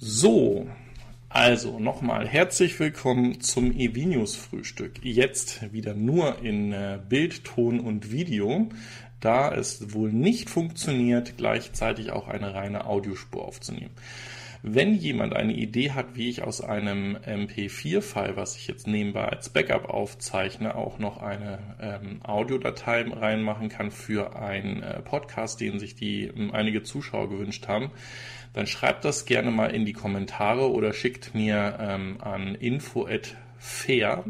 So, also nochmal herzlich willkommen zum Evinius Frühstück. Jetzt wieder nur in äh, Bild, Ton und Video, da es wohl nicht funktioniert, gleichzeitig auch eine reine Audiospur aufzunehmen. Wenn jemand eine Idee hat, wie ich aus einem MP4-File, was ich jetzt nebenbei als Backup aufzeichne, auch noch eine ähm, Audiodatei reinmachen kann für einen äh, Podcast, den sich die ähm, einige Zuschauer gewünscht haben, dann schreibt das gerne mal in die Kommentare oder schickt mir ähm, an info@fair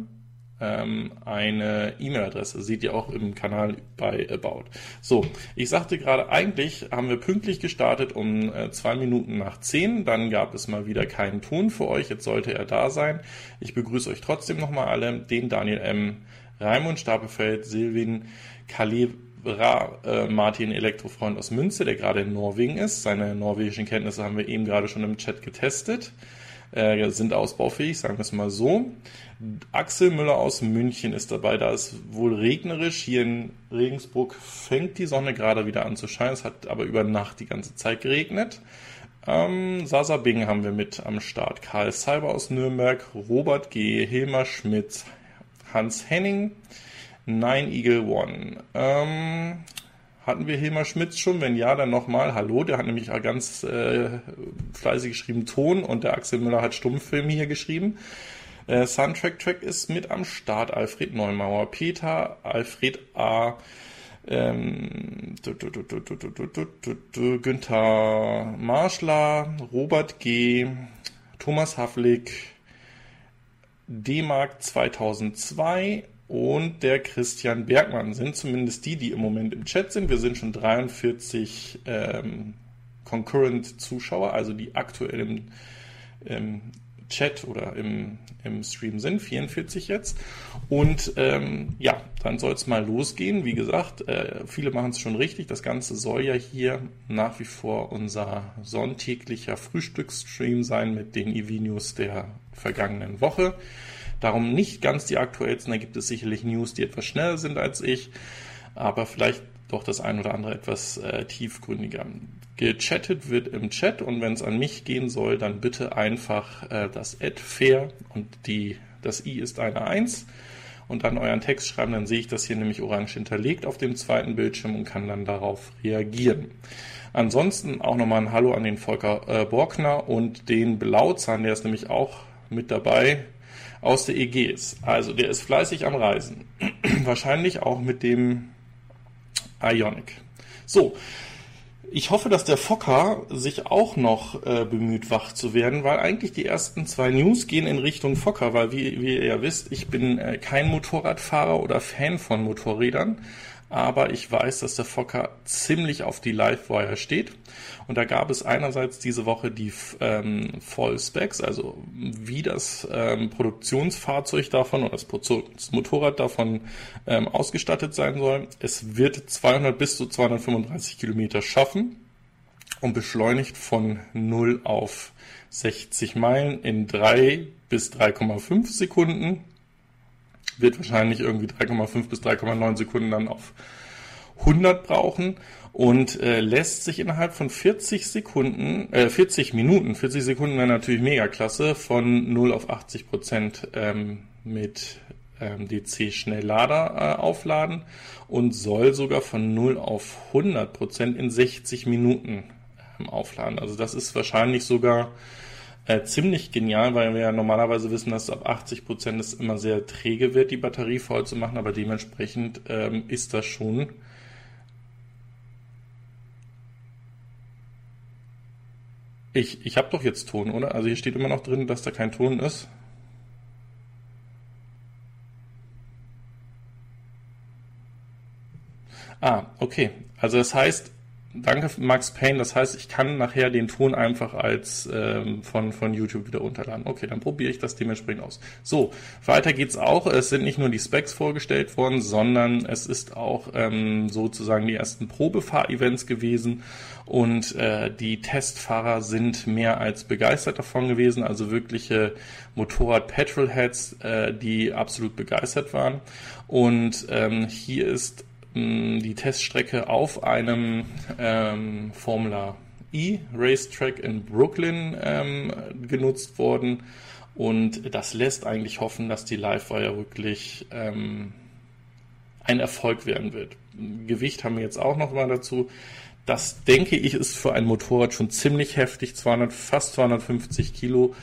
ähm, eine E-Mail-Adresse. Seht ihr auch im Kanal bei About. So, ich sagte gerade, eigentlich haben wir pünktlich gestartet um äh, zwei Minuten nach zehn. Dann gab es mal wieder keinen Ton für euch. Jetzt sollte er da sein. Ich begrüße euch trotzdem nochmal alle. Den Daniel M., Raimund Stapelfeld, Silvin, Kalev, Ra, äh, Martin Elektrofreund aus Münze, der gerade in Norwegen ist. Seine norwegischen Kenntnisse haben wir eben gerade schon im Chat getestet. Äh, sind ausbaufähig, sagen wir es mal so. Axel Müller aus München ist dabei. Da ist wohl regnerisch. Hier in Regensburg fängt die Sonne gerade wieder an zu scheinen. Es hat aber über Nacht die ganze Zeit geregnet. Ähm, Sasa Bing haben wir mit am Start. Karl Cyber aus Nürnberg, Robert G., Hilmar Schmidt, Hans Henning, Nine Eagle One. Ähm, hatten wir Hilmar Schmitz schon? Wenn ja, dann nochmal Hallo. Der hat nämlich ganz äh, fleißig geschrieben Ton und der Axel Müller hat Stummfilm hier geschrieben. Äh, Soundtrack Track ist mit am Start. Alfred Neumauer, Peter, Alfred A. Ähm, Günther Marschler, Robert G., Thomas Havlik, D-Mark 2002, und der Christian Bergmann sind zumindest die, die im Moment im Chat sind. Wir sind schon 43 ähm, Concurrent-Zuschauer, also die aktuell im, im Chat oder im, im Stream sind, 44 jetzt. Und ähm, ja, dann soll es mal losgehen. Wie gesagt, äh, viele machen es schon richtig. Das Ganze soll ja hier nach wie vor unser sonntäglicher Frühstücksstream sein mit den EV-News der vergangenen Woche. Darum nicht ganz die aktuellsten, da gibt es sicherlich News, die etwas schneller sind als ich, aber vielleicht doch das ein oder andere etwas äh, tiefgründiger. Gechattet wird im Chat und wenn es an mich gehen soll, dann bitte einfach äh, das Ad fair und die, das i ist eine 1 und dann euren Text schreiben, dann sehe ich das hier nämlich orange hinterlegt auf dem zweiten Bildschirm und kann dann darauf reagieren. Ansonsten auch nochmal ein Hallo an den Volker äh, Borkner und den Blauzahn, der ist nämlich auch mit dabei aus der Ägäis. Also der ist fleißig am Reisen. Wahrscheinlich auch mit dem Ionic. So, ich hoffe, dass der Fokker sich auch noch äh, bemüht, wach zu werden, weil eigentlich die ersten zwei News gehen in Richtung Fokker, weil wie, wie ihr ja wisst, ich bin äh, kein Motorradfahrer oder Fan von Motorrädern aber ich weiß, dass der Fokker ziemlich auf die Livewire steht. Und da gab es einerseits diese Woche die ähm, Fall Specs, also wie das ähm, Produktionsfahrzeug davon oder das, das Motorrad davon ähm, ausgestattet sein soll. Es wird 200 bis zu 235 Kilometer schaffen und beschleunigt von 0 auf 60 Meilen in 3 bis 3,5 Sekunden wird wahrscheinlich irgendwie 3,5 bis 3,9 Sekunden dann auf 100 brauchen und äh, lässt sich innerhalb von 40 Sekunden, äh, 40 Minuten, 40 Sekunden wäre natürlich mega klasse, von 0 auf 80 Prozent ähm, mit ähm, DC Schnelllader äh, aufladen und soll sogar von 0 auf 100 Prozent in 60 Minuten ähm, aufladen. Also das ist wahrscheinlich sogar äh, ziemlich genial, weil wir ja normalerweise wissen, dass ab 80 Prozent es immer sehr träge wird, die Batterie voll zu machen, aber dementsprechend ähm, ist das schon Ich, ich habe doch jetzt Ton, oder? Also hier steht immer noch drin, dass da kein Ton ist. Ah, okay. Also das heißt, Danke, Max Payne. Das heißt, ich kann nachher den Ton einfach als ähm, von, von YouTube wieder runterladen. Okay, dann probiere ich das dementsprechend aus. So, weiter geht's auch. Es sind nicht nur die Specs vorgestellt worden, sondern es ist auch ähm, sozusagen die ersten Probefahr-Events gewesen und äh, die Testfahrer sind mehr als begeistert davon gewesen. Also wirkliche Motorrad-Petrolheads, äh, die absolut begeistert waren. Und ähm, hier ist die Teststrecke auf einem ähm, Formula E-Racetrack in Brooklyn ähm, genutzt worden. Und das lässt eigentlich hoffen, dass die Livewire wirklich ähm, ein Erfolg werden wird. Gewicht haben wir jetzt auch noch mal dazu. Das denke ich ist für ein Motorrad schon ziemlich heftig, 200, fast 250 Kilo.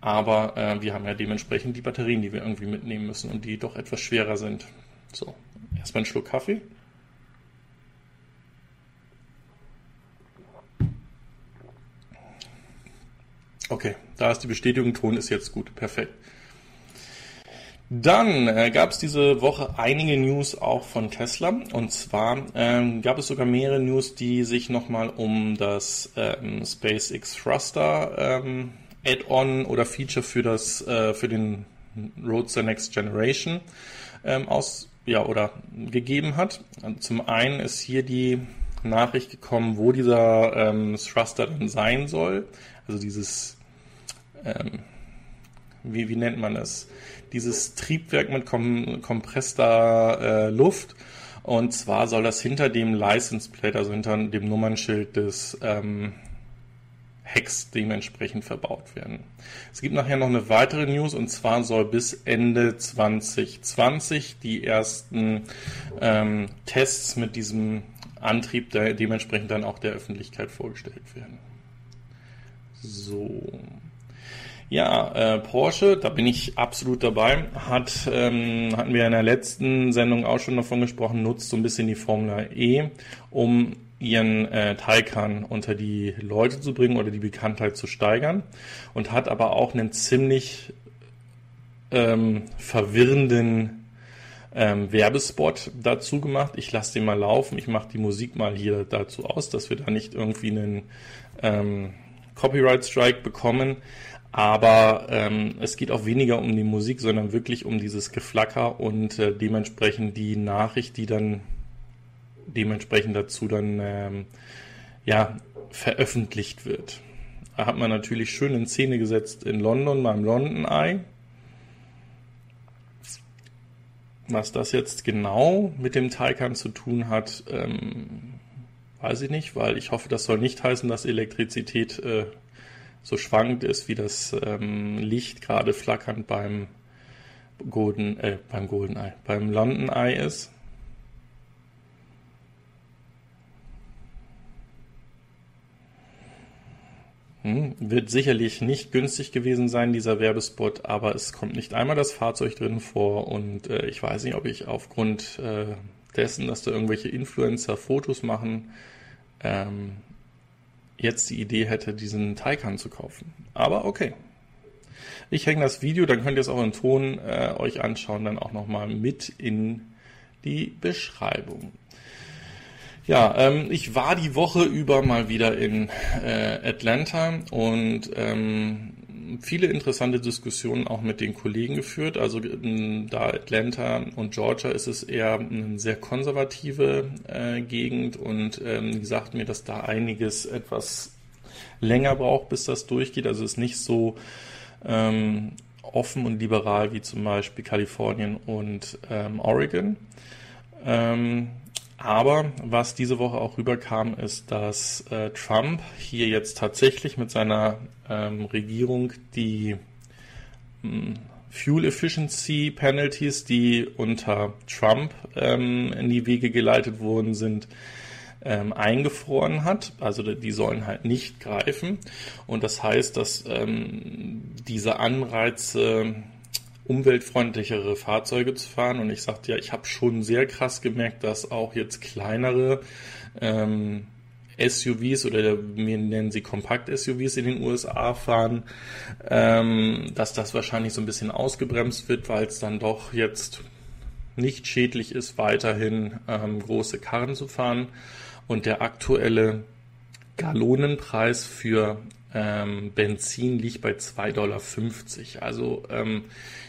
Aber äh, wir haben ja dementsprechend die Batterien, die wir irgendwie mitnehmen müssen und die doch etwas schwerer sind. So, erstmal einen Schluck Kaffee. Okay, da ist die Bestätigung, Ton ist jetzt gut, perfekt. Dann äh, gab es diese Woche einige News auch von Tesla. Und zwar ähm, gab es sogar mehrere News, die sich nochmal um das ähm, SpaceX Thruster ähm, Add-on oder Feature für das äh, für den Roadster Next Generation ähm, aus ja oder gegeben hat. Zum einen ist hier die Nachricht gekommen, wo dieser ähm, Thruster dann sein soll. Also dieses ähm, wie, wie nennt man es? Dieses Triebwerk mit kom kompresster äh, Luft. Und zwar soll das hinter dem License Plate, also hinter dem Nummernschild des ähm, Hex dementsprechend verbaut werden. Es gibt nachher noch eine weitere News und zwar soll bis Ende 2020 die ersten ähm, Tests mit diesem Antrieb der, dementsprechend dann auch der Öffentlichkeit vorgestellt werden. So. Ja, äh, Porsche, da bin ich absolut dabei, hat, ähm, hatten wir in der letzten Sendung auch schon davon gesprochen, nutzt so ein bisschen die Formel E, um ihren äh, Taycan unter die Leute zu bringen oder die Bekanntheit zu steigern und hat aber auch einen ziemlich ähm, verwirrenden ähm, Werbespot dazu gemacht. Ich lasse den mal laufen, ich mache die Musik mal hier dazu aus, dass wir da nicht irgendwie einen ähm, Copyright Strike bekommen. Aber ähm, es geht auch weniger um die Musik, sondern wirklich um dieses Geflacker und äh, dementsprechend die Nachricht, die dann dementsprechend dazu dann ähm, ja veröffentlicht wird. Da hat man natürlich schön in Szene gesetzt in London beim London Eye. Was das jetzt genau mit dem Taycan zu tun hat, ähm, weiß ich nicht, weil ich hoffe, das soll nicht heißen, dass Elektrizität äh, so schwankend ist, wie das ähm, Licht gerade flackernd beim Golden, äh, beim Golden Eye, beim London Eye ist. Hm, wird sicherlich nicht günstig gewesen sein, dieser Werbespot, aber es kommt nicht einmal das Fahrzeug drin vor und äh, ich weiß nicht, ob ich aufgrund äh, dessen, dass da irgendwelche Influencer Fotos machen, ähm, jetzt die Idee hätte, diesen Taycan zu kaufen. Aber okay. Ich hänge das Video, dann könnt ihr es auch in Ton äh, euch anschauen, dann auch nochmal mit in die Beschreibung. Ja, ähm, ich war die Woche über mal wieder in äh, Atlanta und ähm, viele interessante Diskussionen auch mit den Kollegen geführt. Also da Atlanta und Georgia ist es eher eine sehr konservative äh, Gegend und ähm, die sagten mir, dass da einiges etwas länger braucht, bis das durchgeht. Also es ist nicht so ähm, offen und liberal wie zum Beispiel Kalifornien und ähm, Oregon. Ähm, aber was diese Woche auch rüberkam, ist, dass äh, Trump hier jetzt tatsächlich mit seiner ähm, Regierung die ähm, Fuel Efficiency Penalties, die unter Trump ähm, in die Wege geleitet worden sind, ähm, eingefroren hat. Also die sollen halt nicht greifen. Und das heißt, dass ähm, diese Anreize umweltfreundlichere Fahrzeuge zu fahren. Und ich sagte ja, ich habe schon sehr krass gemerkt, dass auch jetzt kleinere ähm, SUVs oder wir nennen sie Kompakt-SUVs in den USA fahren, ähm, dass das wahrscheinlich so ein bisschen ausgebremst wird, weil es dann doch jetzt nicht schädlich ist, weiterhin ähm, große Karren zu fahren. Und der aktuelle Gallonenpreis für ähm, Benzin liegt bei 2,50 Dollar. Also ähm,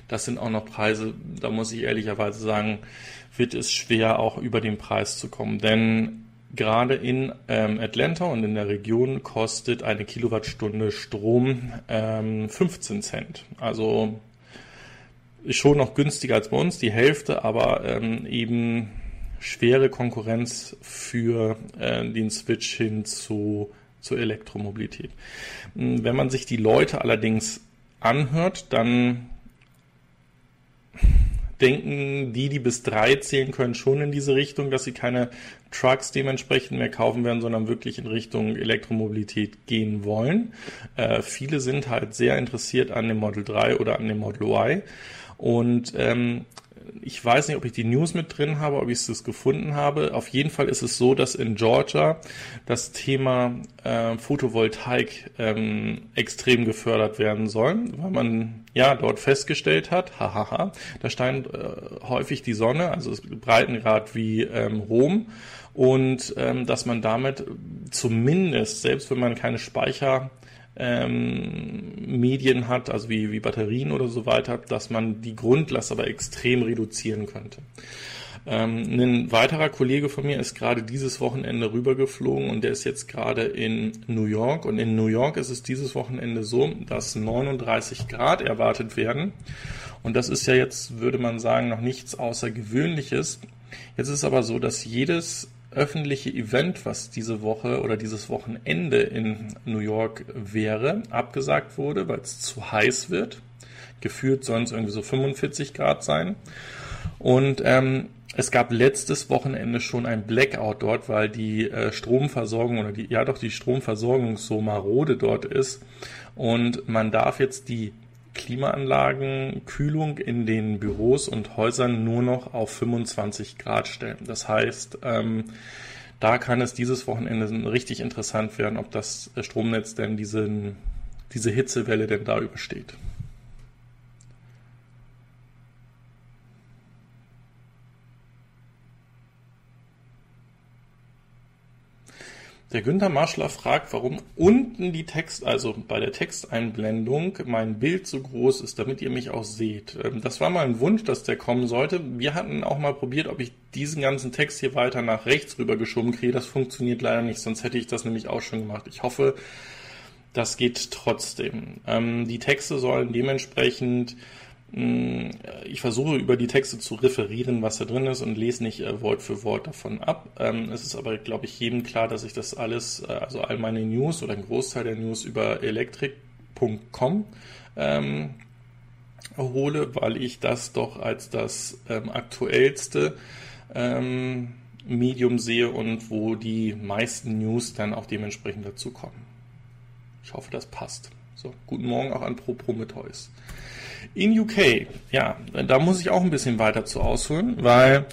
das sind auch noch Preise, da muss ich ehrlicherweise sagen, wird es schwer auch über den Preis zu kommen. Denn gerade in ähm, Atlanta und in der Region kostet eine Kilowattstunde Strom ähm, 15 Cent. Also schon noch günstiger als bei uns, die Hälfte, aber ähm, eben schwere Konkurrenz für äh, den Switch hin zu zur Elektromobilität. Hm, wenn man sich die Leute allerdings anhört, dann denken die, die bis drei zählen können, schon in diese Richtung, dass sie keine Trucks dementsprechend mehr kaufen werden, sondern wirklich in Richtung Elektromobilität gehen wollen. Äh, viele sind halt sehr interessiert an dem Model 3 oder an dem Model Y. Und ähm, ich weiß nicht, ob ich die News mit drin habe, ob ich es gefunden habe. Auf jeden Fall ist es so, dass in Georgia das Thema äh, Photovoltaik ähm, extrem gefördert werden soll, weil man ja dort festgestellt hat, hahaha, da scheint äh, häufig die Sonne, also Breitengrad wie ähm, Rom und ähm, dass man damit zumindest, selbst wenn man keine Speicher ähm, Medien hat, also wie, wie Batterien oder so weiter, dass man die Grundlast aber extrem reduzieren könnte. Ähm, ein weiterer Kollege von mir ist gerade dieses Wochenende rübergeflogen und der ist jetzt gerade in New York. Und in New York ist es dieses Wochenende so, dass 39 Grad erwartet werden. Und das ist ja jetzt, würde man sagen, noch nichts Außergewöhnliches. Jetzt ist aber so, dass jedes öffentliche Event, was diese Woche oder dieses Wochenende in New York wäre, abgesagt wurde, weil es zu heiß wird. Gefühlt es irgendwie so 45 Grad sein. Und ähm, es gab letztes Wochenende schon ein Blackout dort, weil die äh, Stromversorgung oder die, ja doch die Stromversorgung so marode dort ist. Und man darf jetzt die Klimaanlagen, Kühlung in den Büros und Häusern nur noch auf 25 Grad stellen. Das heißt, ähm, da kann es dieses Wochenende richtig interessant werden, ob das Stromnetz denn diesen, diese Hitzewelle denn da übersteht. Der Günther Marschler fragt, warum unten die Text, also bei der Texteinblendung mein Bild so groß ist, damit ihr mich auch seht. Ähm, das war mal ein Wunsch, dass der kommen sollte. Wir hatten auch mal probiert, ob ich diesen ganzen Text hier weiter nach rechts rüber geschoben kriege. Das funktioniert leider nicht, sonst hätte ich das nämlich auch schon gemacht. Ich hoffe, das geht trotzdem. Ähm, die Texte sollen dementsprechend ich versuche über die Texte zu referieren, was da drin ist und lese nicht äh, Wort für Wort davon ab. Ähm, es ist aber, glaube ich, jedem klar, dass ich das alles, äh, also all meine News oder ein Großteil der News über electric.com ähm, hole, weil ich das doch als das ähm, aktuellste ähm, Medium sehe und wo die meisten News dann auch dementsprechend dazu kommen. Ich hoffe, das passt. So, guten Morgen auch an Pro Prometheus. In UK, ja, da muss ich auch ein bisschen weiter zu ausholen, weil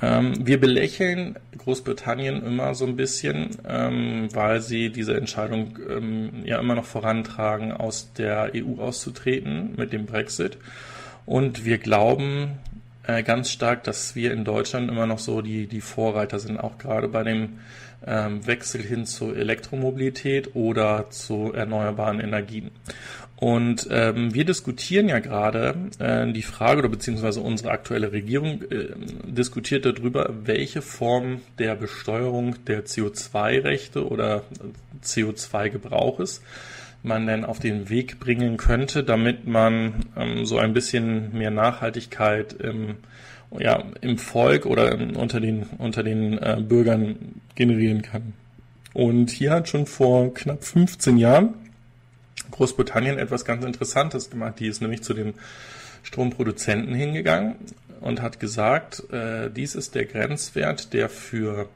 ähm, wir belächeln Großbritannien immer so ein bisschen, ähm, weil sie diese Entscheidung ähm, ja immer noch vorantragen, aus der EU auszutreten mit dem Brexit. Und wir glauben äh, ganz stark, dass wir in Deutschland immer noch so die, die Vorreiter sind, auch gerade bei dem ähm, Wechsel hin zur Elektromobilität oder zu erneuerbaren Energien. Und ähm, wir diskutieren ja gerade äh, die Frage oder beziehungsweise unsere aktuelle Regierung äh, diskutiert darüber, welche Form der Besteuerung der CO2-Rechte oder CO2-Gebrauches man denn auf den Weg bringen könnte, damit man ähm, so ein bisschen mehr Nachhaltigkeit im, ja, im Volk oder im, unter den, unter den äh, Bürgern generieren kann. Und hier hat schon vor knapp 15 Jahren Großbritannien etwas ganz Interessantes gemacht. Die ist nämlich zu den Stromproduzenten hingegangen und hat gesagt, äh, dies ist der Grenzwert, der für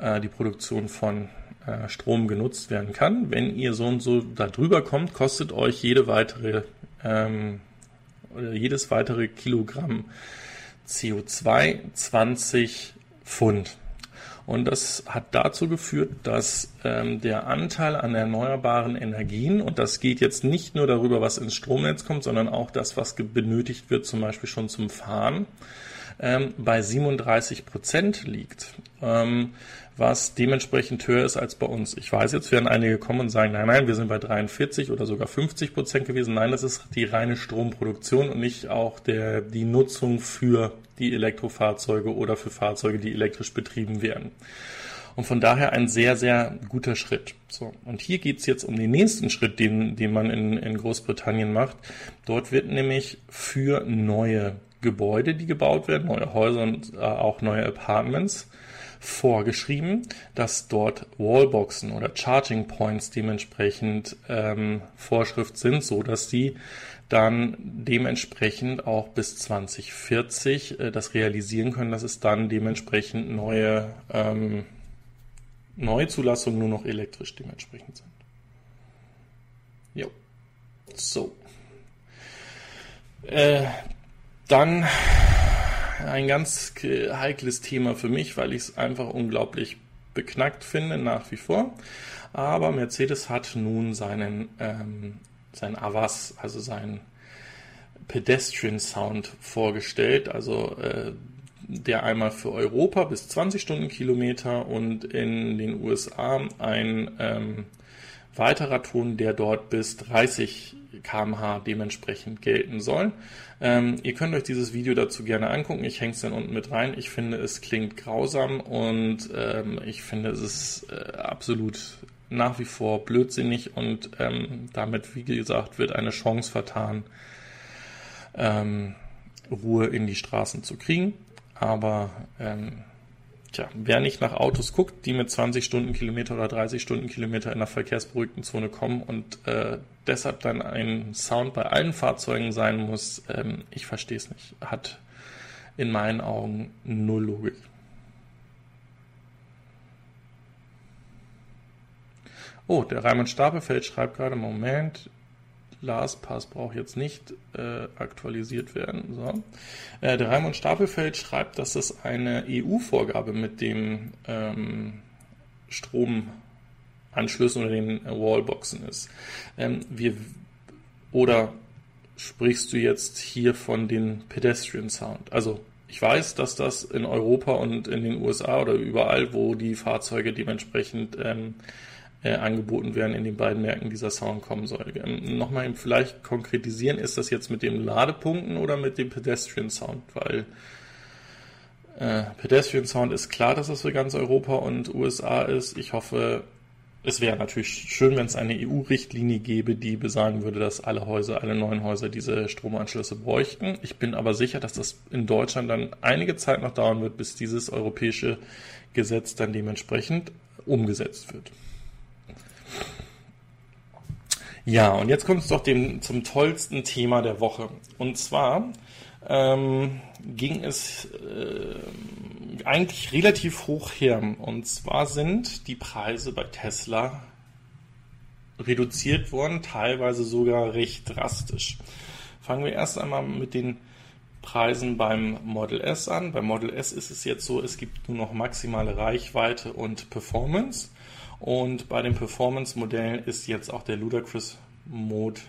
äh, die Produktion von äh, Strom genutzt werden kann. Wenn ihr so und so da drüber kommt, kostet euch jede weitere ähm, oder jedes weitere Kilogramm CO2 20 Pfund. Und das hat dazu geführt, dass ähm, der Anteil an erneuerbaren Energien, und das geht jetzt nicht nur darüber, was ins Stromnetz kommt, sondern auch das, was benötigt wird, zum Beispiel schon zum Fahren, ähm, bei 37 Prozent liegt. Ähm, was dementsprechend höher ist als bei uns. Ich weiß, jetzt werden einige kommen und sagen, nein, nein, wir sind bei 43 oder sogar 50 Prozent gewesen. Nein, das ist die reine Stromproduktion und nicht auch der, die Nutzung für die Elektrofahrzeuge oder für Fahrzeuge, die elektrisch betrieben werden. Und von daher ein sehr, sehr guter Schritt. So, und hier geht's jetzt um den nächsten Schritt, den, den man in, in Großbritannien macht. Dort wird nämlich für neue Gebäude, die gebaut werden, neue Häuser und äh, auch neue Apartments, vorgeschrieben, dass dort Wallboxen oder Charging Points dementsprechend ähm, Vorschrift sind, so dass sie dann dementsprechend auch bis 2040 äh, das realisieren können, dass es dann dementsprechend neue ähm, Neuzulassungen nur noch elektrisch dementsprechend sind. Jo. So. Äh, dann ein ganz heikles Thema für mich, weil ich es einfach unglaublich beknackt finde, nach wie vor. Aber Mercedes hat nun seinen, ähm, sein Avas, also seinen Pedestrian Sound vorgestellt, also äh, der einmal für Europa bis 20 Stundenkilometer und in den USA ein ähm, weiterer Ton, der dort bis 30 kmh dementsprechend gelten soll. Ähm, ihr könnt euch dieses Video dazu gerne angucken. Ich hänge es dann unten mit rein. Ich finde, es klingt grausam und ähm, ich finde, es ist äh, absolut nach wie vor blödsinnig und ähm, damit, wie gesagt, wird eine Chance vertan, ähm, Ruhe in die Straßen zu kriegen. Aber ähm, tja, wer nicht nach Autos guckt, die mit 20 Stundenkilometer oder 30 Stundenkilometer in der verkehrsberuhigten Zone kommen und äh, deshalb dann ein Sound bei allen Fahrzeugen sein muss, ähm, ich verstehe es nicht. Hat in meinen Augen null Logik. Oh, der Raimund Stapelfeld schreibt gerade, Moment, LastPass braucht jetzt nicht äh, aktualisiert werden. So. Äh, der Raimund Stapelfeld schreibt, dass das eine EU-Vorgabe mit dem ähm, Stromanschlüssen oder den Wallboxen ist. Ähm, wir, oder sprichst du jetzt hier von den Pedestrian Sound? Also ich weiß, dass das in Europa und in den USA oder überall, wo die Fahrzeuge dementsprechend ähm, äh, angeboten werden in den beiden Märkten dieser Sound kommen soll. Ähm, Nochmal vielleicht konkretisieren, ist das jetzt mit dem Ladepunkten oder mit dem Pedestrian Sound? Weil äh, Pedestrian Sound ist klar, dass das für ganz Europa und USA ist. Ich hoffe, es wäre natürlich schön, wenn es eine EU-Richtlinie gäbe, die besagen würde, dass alle Häuser, alle neuen Häuser diese Stromanschlüsse bräuchten. Ich bin aber sicher, dass das in Deutschland dann einige Zeit noch dauern wird, bis dieses europäische Gesetz dann dementsprechend umgesetzt wird. Ja, und jetzt kommt es doch dem, zum tollsten Thema der Woche. Und zwar ähm, ging es äh, eigentlich relativ hoch her. Und zwar sind die Preise bei Tesla reduziert worden, teilweise sogar recht drastisch. Fangen wir erst einmal mit den Preisen beim Model S an. Beim Model S ist es jetzt so, es gibt nur noch maximale Reichweite und Performance. Und bei den Performance-Modellen ist jetzt auch der Ludacris Mode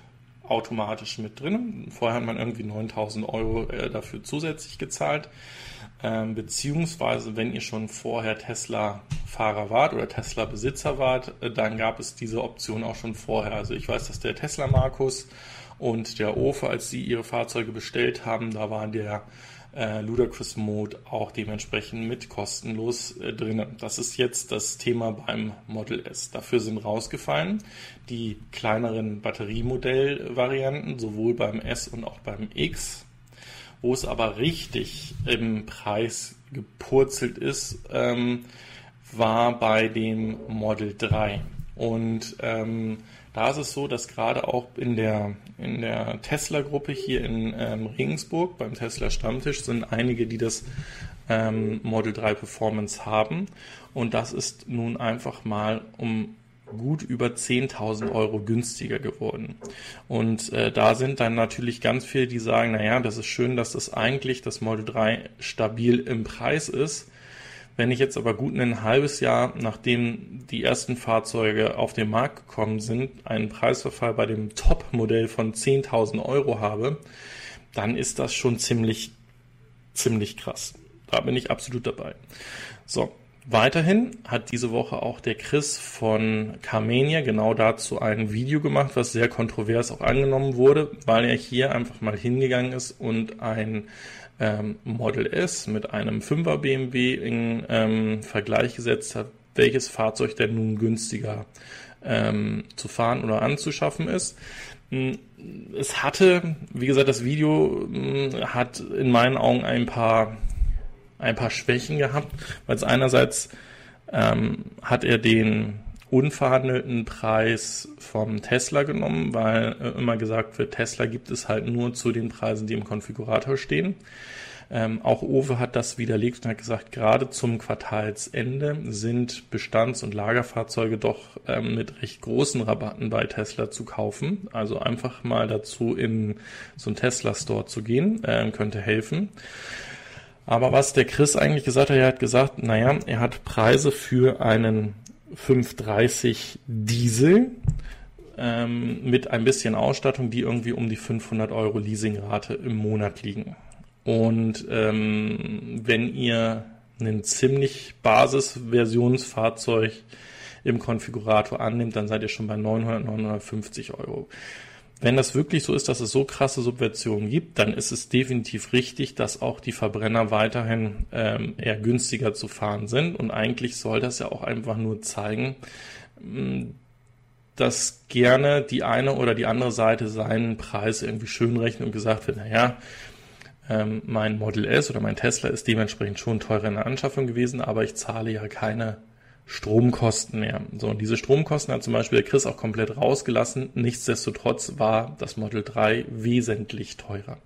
automatisch mit drin. Vorher hat man irgendwie 9000 Euro äh, dafür zusätzlich gezahlt. Ähm, beziehungsweise, wenn ihr schon vorher Tesla-Fahrer wart oder Tesla-Besitzer wart, äh, dann gab es diese Option auch schon vorher. Also ich weiß, dass der Tesla-Markus und der Ofe, als sie ihre Fahrzeuge bestellt haben, da war der äh, Ludacris Mode auch dementsprechend mit kostenlos äh, drin. Das ist jetzt das Thema beim Model S. Dafür sind rausgefallen die kleineren Batteriemodellvarianten, sowohl beim S und auch beim X. Wo es aber richtig im Preis gepurzelt ist, ähm, war bei dem Model 3. Und ähm, da ist es so, dass gerade auch in der, in der Tesla-Gruppe hier in ähm, Regensburg beim Tesla Stammtisch sind einige, die das ähm, Model 3 Performance haben. Und das ist nun einfach mal um gut über 10.000 Euro günstiger geworden. Und äh, da sind dann natürlich ganz viele, die sagen, naja, das ist schön, dass das eigentlich das Model 3 stabil im Preis ist. Wenn ich jetzt aber gut ein halbes Jahr, nachdem die ersten Fahrzeuge auf den Markt gekommen sind, einen Preisverfall bei dem Top-Modell von 10.000 Euro habe, dann ist das schon ziemlich, ziemlich krass. Da bin ich absolut dabei. So. Weiterhin hat diese Woche auch der Chris von Carmenia genau dazu ein Video gemacht, was sehr kontrovers auch angenommen wurde, weil er hier einfach mal hingegangen ist und ein ähm, Model S mit einem 5er BMW in ähm, Vergleich gesetzt hat, welches Fahrzeug denn nun günstiger ähm, zu fahren oder anzuschaffen ist. Hm, es hatte, wie gesagt, das Video hm, hat in meinen Augen ein paar ein paar Schwächen gehabt, weil es einerseits ähm, hat er den unverhandelten Preis vom Tesla genommen, weil äh, immer gesagt wird, Tesla gibt es halt nur zu den Preisen, die im Konfigurator stehen. Ähm, auch Owe hat das widerlegt und hat gesagt, gerade zum Quartalsende sind Bestands- und Lagerfahrzeuge doch ähm, mit recht großen Rabatten bei Tesla zu kaufen. Also einfach mal dazu in so einen Tesla-Store zu gehen, äh, könnte helfen. Aber was der Chris eigentlich gesagt hat, er hat gesagt, naja, er hat Preise für einen 530 Diesel ähm, mit ein bisschen Ausstattung, die irgendwie um die 500 Euro Leasingrate im Monat liegen. Und ähm, wenn ihr ein ziemlich Basisversionsfahrzeug im Konfigurator annimmt, dann seid ihr schon bei 900, 950 Euro. Wenn das wirklich so ist, dass es so krasse Subventionen gibt, dann ist es definitiv richtig, dass auch die Verbrenner weiterhin ähm, eher günstiger zu fahren sind. Und eigentlich soll das ja auch einfach nur zeigen, mm, dass gerne die eine oder die andere Seite seinen Preis irgendwie schön rechnet und gesagt wird, naja, ähm, mein Model S oder mein Tesla ist dementsprechend schon teurer in der Anschaffung gewesen, aber ich zahle ja keine Stromkosten mehr. So, und diese Stromkosten hat zum Beispiel der Chris auch komplett rausgelassen. Nichtsdestotrotz war das Model 3 wesentlich teurer.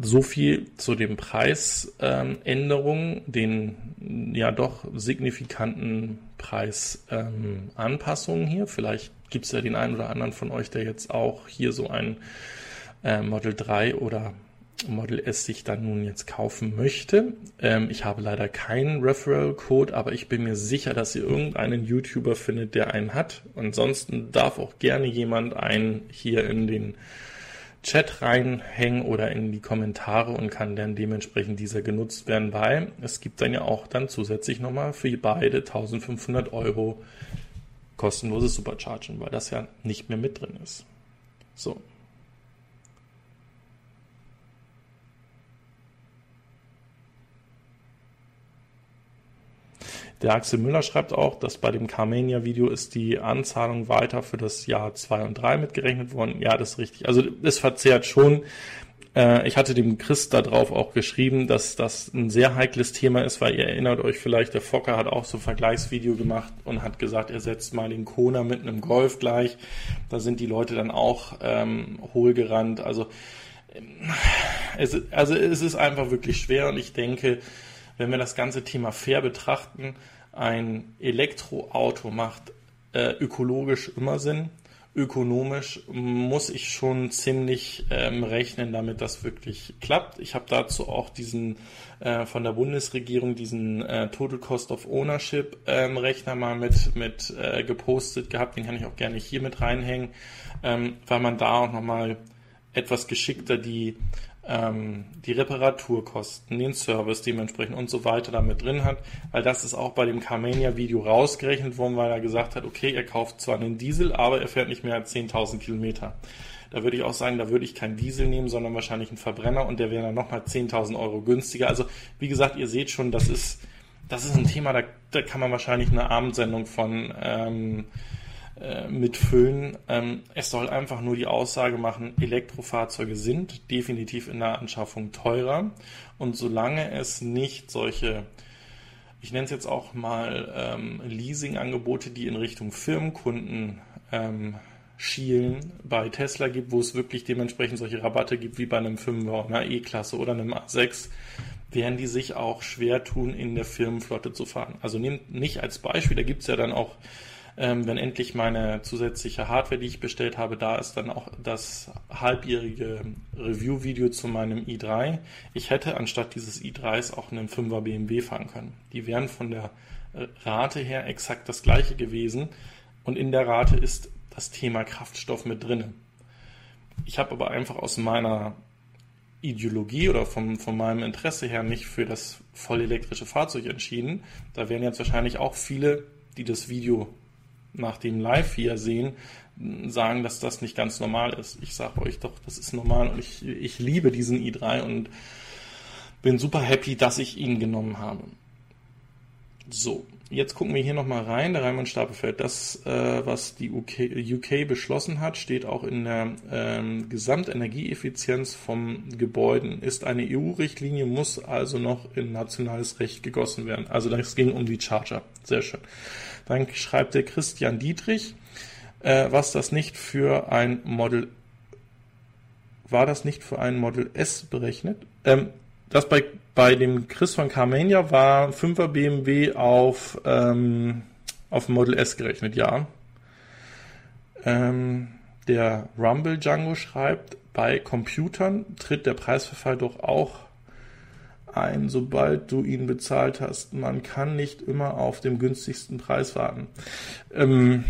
So viel zu den Preisänderungen, ähm, den ja doch signifikanten Preisanpassungen ähm, hier. Vielleicht gibt es ja den einen oder anderen von euch, der jetzt auch hier so ein äh, Model 3 oder Model S sich dann nun jetzt kaufen möchte. Ähm, ich habe leider keinen Referral-Code, aber ich bin mir sicher, dass ihr irgendeinen YouTuber findet, der einen hat. Ansonsten darf auch gerne jemand einen hier in den Chat reinhängen oder in die Kommentare und kann dann dementsprechend dieser genutzt werden, weil es gibt dann ja auch dann zusätzlich nochmal für beide 1500 Euro kostenloses Supercharging, weil das ja nicht mehr mit drin ist. So, Der Axel Müller schreibt auch, dass bei dem Carmania-Video ist die Anzahlung weiter für das Jahr 2 und 3 mitgerechnet worden. Ja, das ist richtig. Also es verzehrt schon. Äh, ich hatte dem Chris darauf auch geschrieben, dass das ein sehr heikles Thema ist, weil ihr erinnert euch vielleicht, der Fokker hat auch so ein Vergleichsvideo gemacht und hat gesagt, er setzt mal den Kona mit einem Golf gleich. Da sind die Leute dann auch ähm, hohlgerannt. Also, ähm, es, also es ist einfach wirklich schwer und ich denke, wenn wir das ganze Thema fair betrachten, ein Elektroauto macht äh, ökologisch immer Sinn. Ökonomisch muss ich schon ziemlich ähm, rechnen, damit das wirklich klappt. Ich habe dazu auch diesen äh, von der Bundesregierung diesen äh, Total Cost of Ownership ähm, Rechner mal mit mit äh, gepostet gehabt. Den kann ich auch gerne hier mit reinhängen, ähm, weil man da auch nochmal etwas geschickter die ähm, die Reparaturkosten, den Service dementsprechend und so weiter damit drin hat, weil das ist auch bei dem Carmania-Video rausgerechnet worden, weil er gesagt hat, okay, er kauft zwar einen Diesel, aber er fährt nicht mehr als 10.000 Kilometer. Da würde ich auch sagen, da würde ich keinen Diesel nehmen, sondern wahrscheinlich einen Verbrenner und der wäre dann nochmal 10.000 Euro günstiger. Also wie gesagt, ihr seht schon, das ist, das ist ein Thema, da, da kann man wahrscheinlich eine Abendsendung von ähm, äh, mitfüllen. Ähm, es soll einfach nur die Aussage machen, Elektrofahrzeuge sind definitiv in der Anschaffung teurer und solange es nicht solche ich nenne es jetzt auch mal ähm, Leasing-Angebote, die in Richtung Firmenkunden ähm, schielen, bei Tesla gibt, wo es wirklich dementsprechend solche Rabatte gibt wie bei einem 5er, einer E-Klasse oder einem A6, werden die sich auch schwer tun, in der Firmenflotte zu fahren. Also nehmt nicht als Beispiel, da gibt es ja dann auch ähm, wenn endlich meine zusätzliche Hardware, die ich bestellt habe, da ist, dann auch das halbjährige Review-Video zu meinem i3. Ich hätte anstatt dieses i3s auch einen 5er BMW fahren können. Die wären von der Rate her exakt das gleiche gewesen und in der Rate ist das Thema Kraftstoff mit drin. Ich habe aber einfach aus meiner Ideologie oder vom, von meinem Interesse her nicht für das vollelektrische Fahrzeug entschieden. Da werden jetzt wahrscheinlich auch viele, die das Video nach dem Live hier sehen, sagen, dass das nicht ganz normal ist. Ich sage euch doch, das ist normal und ich, ich liebe diesen i3 und bin super happy, dass ich ihn genommen habe. So, jetzt gucken wir hier nochmal rein, der Raimund Stapelfeld. Das, äh, was die UK, UK, beschlossen hat, steht auch in der ähm, Gesamtenergieeffizienz vom Gebäuden, ist eine EU-Richtlinie, muss also noch in nationales Recht gegossen werden. Also das ging um die Charger. Sehr schön. Dann schreibt der Christian Dietrich, äh, was das nicht für ein Model war das nicht für ein Model S berechnet? Ähm, das bei, bei dem Chris von Carmania war 5er BMW auf, ähm, auf Model S gerechnet, ja. Ähm, der Rumble Django schreibt, bei Computern tritt der Preisverfall doch auch ein, sobald du ihn bezahlt hast. Man kann nicht immer auf dem günstigsten Preis warten. Ähm,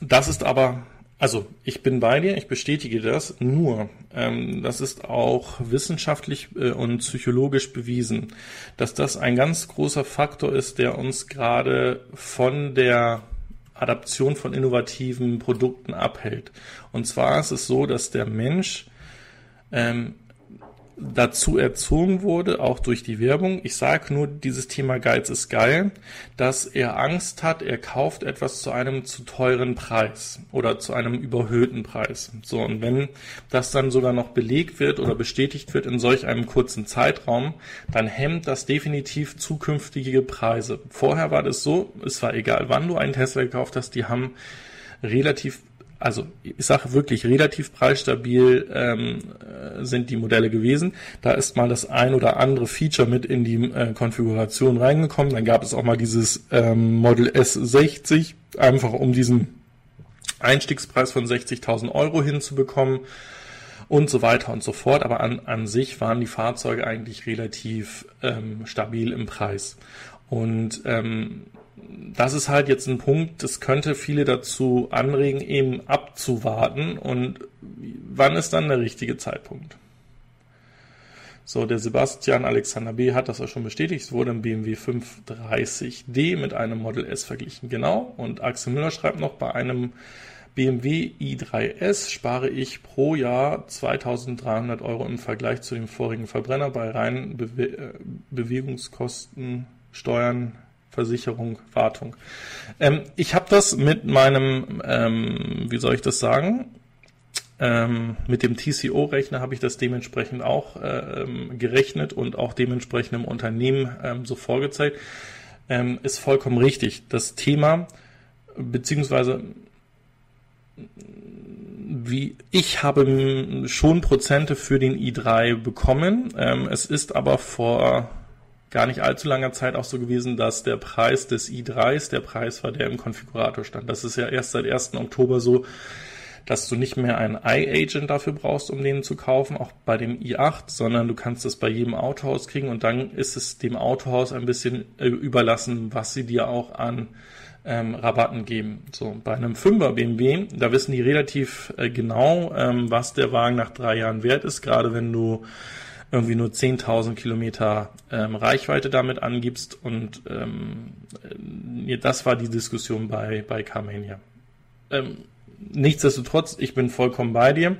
das ist aber also, ich bin bei dir, ich bestätige das, nur, ähm, das ist auch wissenschaftlich äh, und psychologisch bewiesen, dass das ein ganz großer Faktor ist, der uns gerade von der Adaption von innovativen Produkten abhält. Und zwar ist es so, dass der Mensch ähm, dazu erzogen wurde, auch durch die Werbung. Ich sage nur, dieses Thema Geiz ist geil, dass er Angst hat, er kauft etwas zu einem zu teuren Preis oder zu einem überhöhten Preis. So, und wenn das dann sogar noch belegt wird oder bestätigt wird in solch einem kurzen Zeitraum, dann hemmt das definitiv zukünftige Preise. Vorher war das so, es war egal, wann du einen Tesla gekauft hast, die haben relativ also ich sage wirklich relativ preisstabil ähm, äh, sind die Modelle gewesen. Da ist mal das ein oder andere Feature mit in die äh, Konfiguration reingekommen. Dann gab es auch mal dieses ähm, Model S60, einfach um diesen Einstiegspreis von 60.000 Euro hinzubekommen und so weiter und so fort. Aber an, an sich waren die Fahrzeuge eigentlich relativ ähm, stabil im Preis. Und ähm, das ist halt jetzt ein Punkt, das könnte viele dazu anregen, eben abzuwarten. Und wann ist dann der richtige Zeitpunkt? So, der Sebastian Alexander B. hat das auch schon bestätigt. Es wurde ein BMW 530D mit einem Model S verglichen. Genau. Und Axel Müller schreibt noch, bei einem BMW i3S spare ich pro Jahr 2300 Euro im Vergleich zu dem vorigen Verbrenner bei reinen Bewe äh, Bewegungskosten, Steuern, Versicherung, Wartung. Ähm, ich habe das mit meinem, ähm, wie soll ich das sagen? Ähm, mit dem TCO-Rechner habe ich das dementsprechend auch äh, ähm, gerechnet und auch dementsprechend im Unternehmen ähm, so vorgezeigt. Ähm, ist vollkommen richtig. Das Thema, beziehungsweise wie ich habe schon Prozente für den i3 bekommen. Ähm, es ist aber vor gar nicht allzu langer Zeit auch so gewesen, dass der Preis des i3s der Preis war, der im Konfigurator stand. Das ist ja erst seit 1. Oktober so, dass du nicht mehr einen iAgent dafür brauchst, um den zu kaufen, auch bei dem i8, sondern du kannst das bei jedem Autohaus kriegen und dann ist es dem Autohaus ein bisschen äh, überlassen, was sie dir auch an ähm, Rabatten geben. So, bei einem 5er BMW, da wissen die relativ äh, genau, ähm, was der Wagen nach drei Jahren wert ist, gerade wenn du irgendwie nur 10.000 Kilometer ähm, Reichweite damit angibst. Und ähm, äh, das war die Diskussion bei, bei Carmania. Ähm, nichtsdestotrotz, ich bin vollkommen bei dir.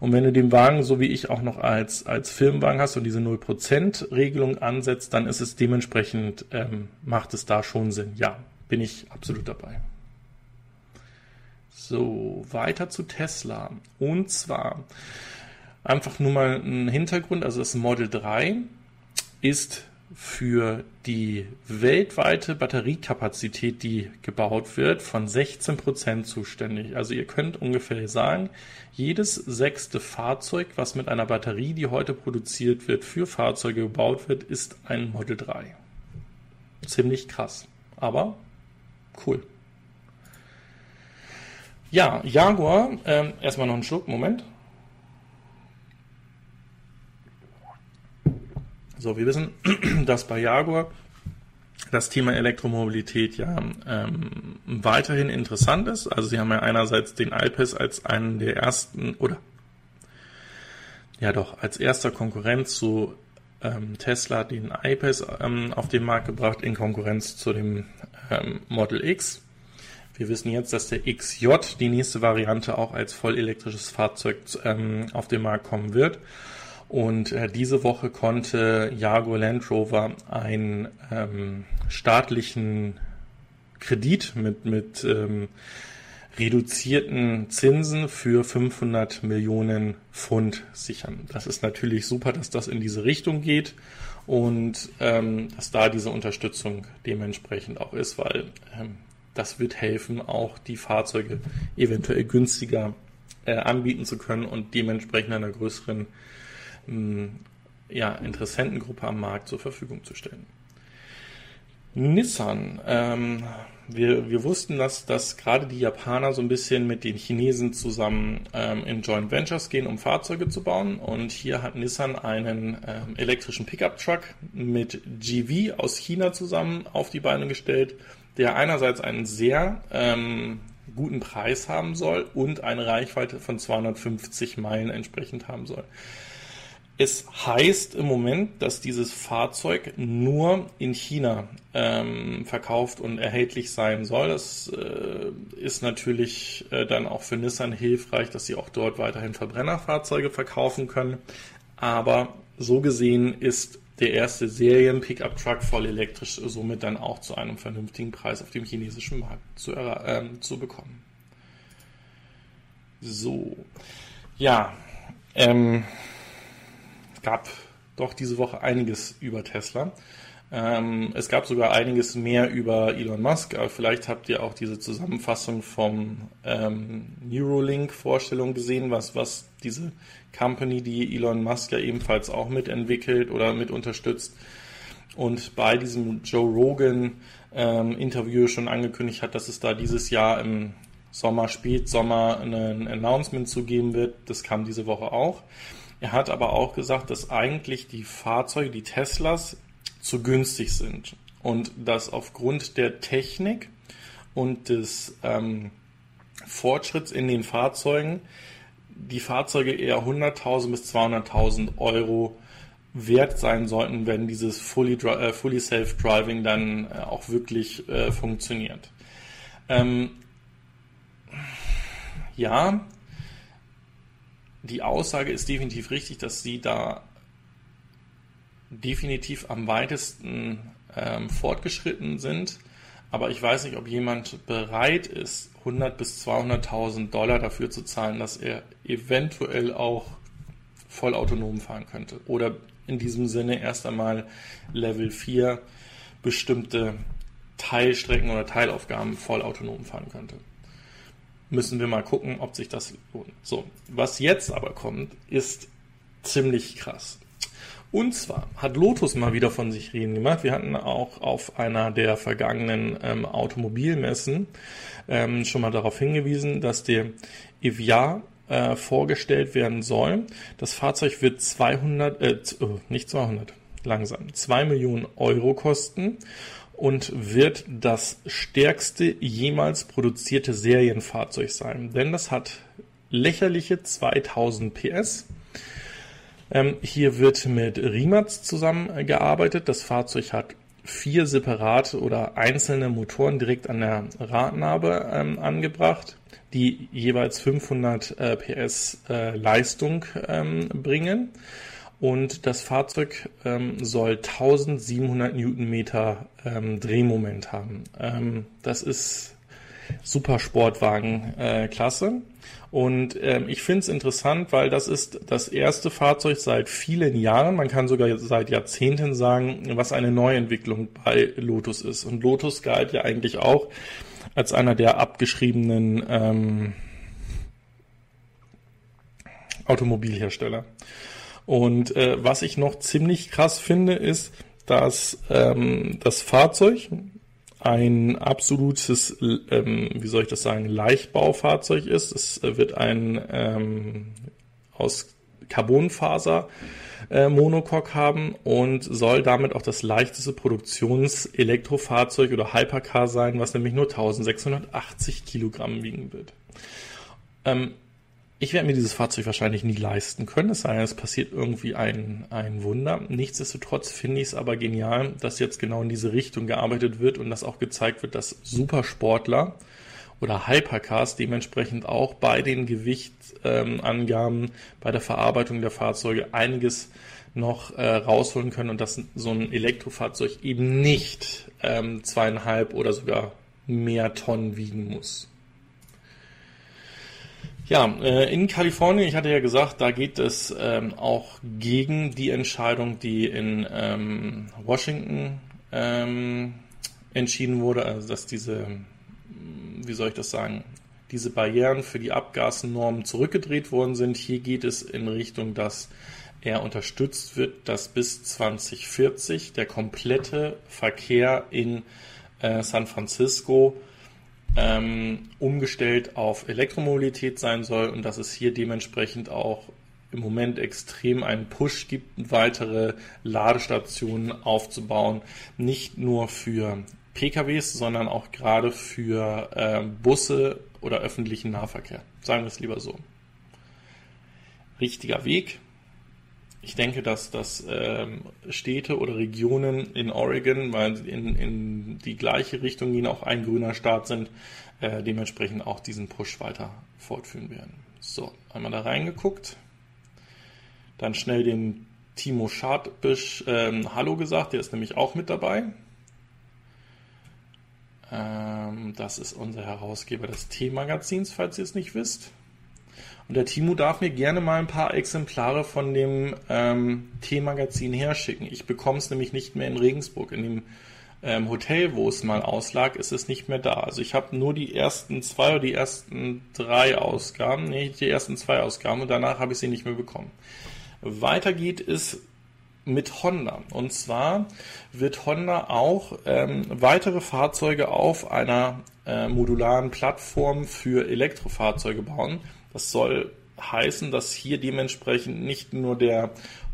Und wenn du den Wagen, so wie ich, auch noch als, als Firmenwagen hast und diese 0% Regelung ansetzt, dann ist es dementsprechend, ähm, macht es da schon Sinn. Ja, bin ich absolut dabei. So, weiter zu Tesla. Und zwar Einfach nur mal ein Hintergrund, also das Model 3 ist für die weltweite Batteriekapazität, die gebaut wird, von 16% zuständig. Also ihr könnt ungefähr sagen, jedes sechste Fahrzeug, was mit einer Batterie, die heute produziert wird, für Fahrzeuge gebaut wird, ist ein Model 3. Ziemlich krass, aber cool. Ja, Jaguar, äh, erstmal noch einen Schluck, Moment. So, wir wissen, dass bei Jaguar das Thema Elektromobilität ja ähm, weiterhin interessant ist. Also sie haben ja einerseits den iPass als einen der ersten oder ja doch als erster Konkurrent zu ähm, Tesla den iPass ähm, auf den Markt gebracht in Konkurrenz zu dem ähm, Model X. Wir wissen jetzt, dass der XJ, die nächste Variante, auch als vollelektrisches Fahrzeug ähm, auf den Markt kommen wird. Und äh, diese Woche konnte Jaguar Land Rover einen ähm, staatlichen Kredit mit, mit ähm, reduzierten Zinsen für 500 Millionen Pfund sichern. Das ist natürlich super, dass das in diese Richtung geht und ähm, dass da diese Unterstützung dementsprechend auch ist, weil ähm, das wird helfen, auch die Fahrzeuge eventuell günstiger äh, anbieten zu können und dementsprechend einer größeren ja, Interessentengruppe am Markt zur Verfügung zu stellen. Nissan ähm, wir, wir wussten, dass, dass gerade die Japaner so ein bisschen mit den Chinesen zusammen ähm, in Joint Ventures gehen, um Fahrzeuge zu bauen. Und hier hat Nissan einen ähm, elektrischen Pickup-Truck mit GV aus China zusammen auf die Beine gestellt, der einerseits einen sehr ähm, guten Preis haben soll und eine Reichweite von 250 Meilen entsprechend haben soll. Es heißt im Moment, dass dieses Fahrzeug nur in China ähm, verkauft und erhältlich sein soll. Das äh, ist natürlich äh, dann auch für Nissan hilfreich, dass sie auch dort weiterhin Verbrennerfahrzeuge verkaufen können. Aber so gesehen ist der erste Serien-Pickup-Truck voll elektrisch somit dann auch zu einem vernünftigen Preis auf dem chinesischen Markt zu, äh, zu bekommen. So, ja, ähm, gab doch diese Woche einiges über Tesla. Ähm, es gab sogar einiges mehr über Elon Musk, aber vielleicht habt ihr auch diese Zusammenfassung vom ähm, Neuralink-Vorstellung gesehen, was, was diese Company, die Elon Musk ja ebenfalls auch mitentwickelt oder mit unterstützt und bei diesem Joe Rogan ähm, Interview schon angekündigt hat, dass es da dieses Jahr im Sommer, Spätsommer ein Announcement zu geben wird. Das kam diese Woche auch. Er hat aber auch gesagt, dass eigentlich die Fahrzeuge, die Teslas, zu günstig sind und dass aufgrund der Technik und des ähm, Fortschritts in den Fahrzeugen die Fahrzeuge eher 100.000 bis 200.000 Euro wert sein sollten, wenn dieses Fully, äh, fully Self-Driving dann äh, auch wirklich äh, funktioniert. Ähm, ja, die Aussage ist definitiv richtig, dass sie da definitiv am weitesten ähm, fortgeschritten sind. Aber ich weiß nicht, ob jemand bereit ist, 100 bis 200.000 Dollar dafür zu zahlen, dass er eventuell auch vollautonom fahren könnte. Oder in diesem Sinne erst einmal Level 4 bestimmte Teilstrecken oder Teilaufgaben vollautonom fahren könnte müssen wir mal gucken, ob sich das lohnt. So, was jetzt aber kommt, ist ziemlich krass. Und zwar hat Lotus mal wieder von sich reden gemacht. Wir hatten auch auf einer der vergangenen ähm, Automobilmessen ähm, schon mal darauf hingewiesen, dass der Eviar äh, vorgestellt werden soll. Das Fahrzeug wird 200, äh, oh, nicht 200, langsam, 2 Millionen Euro kosten und wird das stärkste jemals produzierte Serienfahrzeug sein, denn das hat lächerliche 2000 PS. Ähm, hier wird mit Rimac zusammengearbeitet. Das Fahrzeug hat vier separate oder einzelne Motoren direkt an der Radnabe ähm, angebracht, die jeweils 500 äh, PS äh, Leistung ähm, bringen und das Fahrzeug ähm, soll 1700 Newtonmeter ähm, Drehmoment haben. Ähm, das ist super Sportwagen-Klasse. Äh, und ähm, ich finde es interessant, weil das ist das erste Fahrzeug seit vielen Jahren, man kann sogar seit Jahrzehnten sagen, was eine Neuentwicklung bei Lotus ist. Und Lotus galt ja eigentlich auch als einer der abgeschriebenen ähm, Automobilhersteller. Und äh, was ich noch ziemlich krass finde, ist, dass ähm, das Fahrzeug ein absolutes, ähm, wie soll ich das sagen, Leichtbaufahrzeug ist. Es wird ein ähm, aus Carbonfaser äh, Monocoque haben und soll damit auch das leichteste Produktions-Elektrofahrzeug oder Hypercar sein, was nämlich nur 1680 Kilogramm wiegen wird. Ähm, ich werde mir dieses Fahrzeug wahrscheinlich nie leisten können, es sei denn, es passiert irgendwie ein, ein Wunder. Nichtsdestotrotz finde ich es aber genial, dass jetzt genau in diese Richtung gearbeitet wird und dass auch gezeigt wird, dass Supersportler oder Hypercars dementsprechend auch bei den Gewichtangaben, ähm, bei der Verarbeitung der Fahrzeuge einiges noch äh, rausholen können und dass so ein Elektrofahrzeug eben nicht ähm, zweieinhalb oder sogar mehr Tonnen wiegen muss. Ja, äh, in Kalifornien, ich hatte ja gesagt, da geht es ähm, auch gegen die Entscheidung, die in ähm, Washington ähm, entschieden wurde, also dass diese wie soll ich das sagen, diese Barrieren für die Abgasnormen zurückgedreht worden sind. Hier geht es in Richtung, dass er unterstützt wird, dass bis 2040 der komplette Verkehr in äh, San Francisco ähm, umgestellt auf Elektromobilität sein soll und dass es hier dementsprechend auch im Moment extrem einen Push gibt, weitere Ladestationen aufzubauen, nicht nur für PKWs, sondern auch gerade für äh, Busse oder öffentlichen Nahverkehr. Sagen wir es lieber so. Richtiger Weg. Ich denke, dass das ähm, Städte oder Regionen in Oregon, weil sie in, in die gleiche Richtung gehen, auch ein grüner Staat sind, äh, dementsprechend auch diesen Push weiter fortführen werden. So, einmal da reingeguckt. Dann schnell dem Timo Schadbisch ähm, Hallo gesagt, der ist nämlich auch mit dabei. Ähm, das ist unser Herausgeber des T-Magazins, falls ihr es nicht wisst. Und der Timo darf mir gerne mal ein paar Exemplare von dem ähm, T-Magazin herschicken. Ich bekomme es nämlich nicht mehr in Regensburg. In dem ähm, Hotel, wo es mal auslag, ist es nicht mehr da. Also ich habe nur die ersten zwei oder die ersten drei Ausgaben, nee, die ersten zwei Ausgaben und danach habe ich sie nicht mehr bekommen. Weiter geht es mit Honda. Und zwar wird Honda auch ähm, weitere Fahrzeuge auf einer äh, modularen Plattform für Elektrofahrzeuge bauen. Das soll heißen, dass hier dementsprechend nicht nur der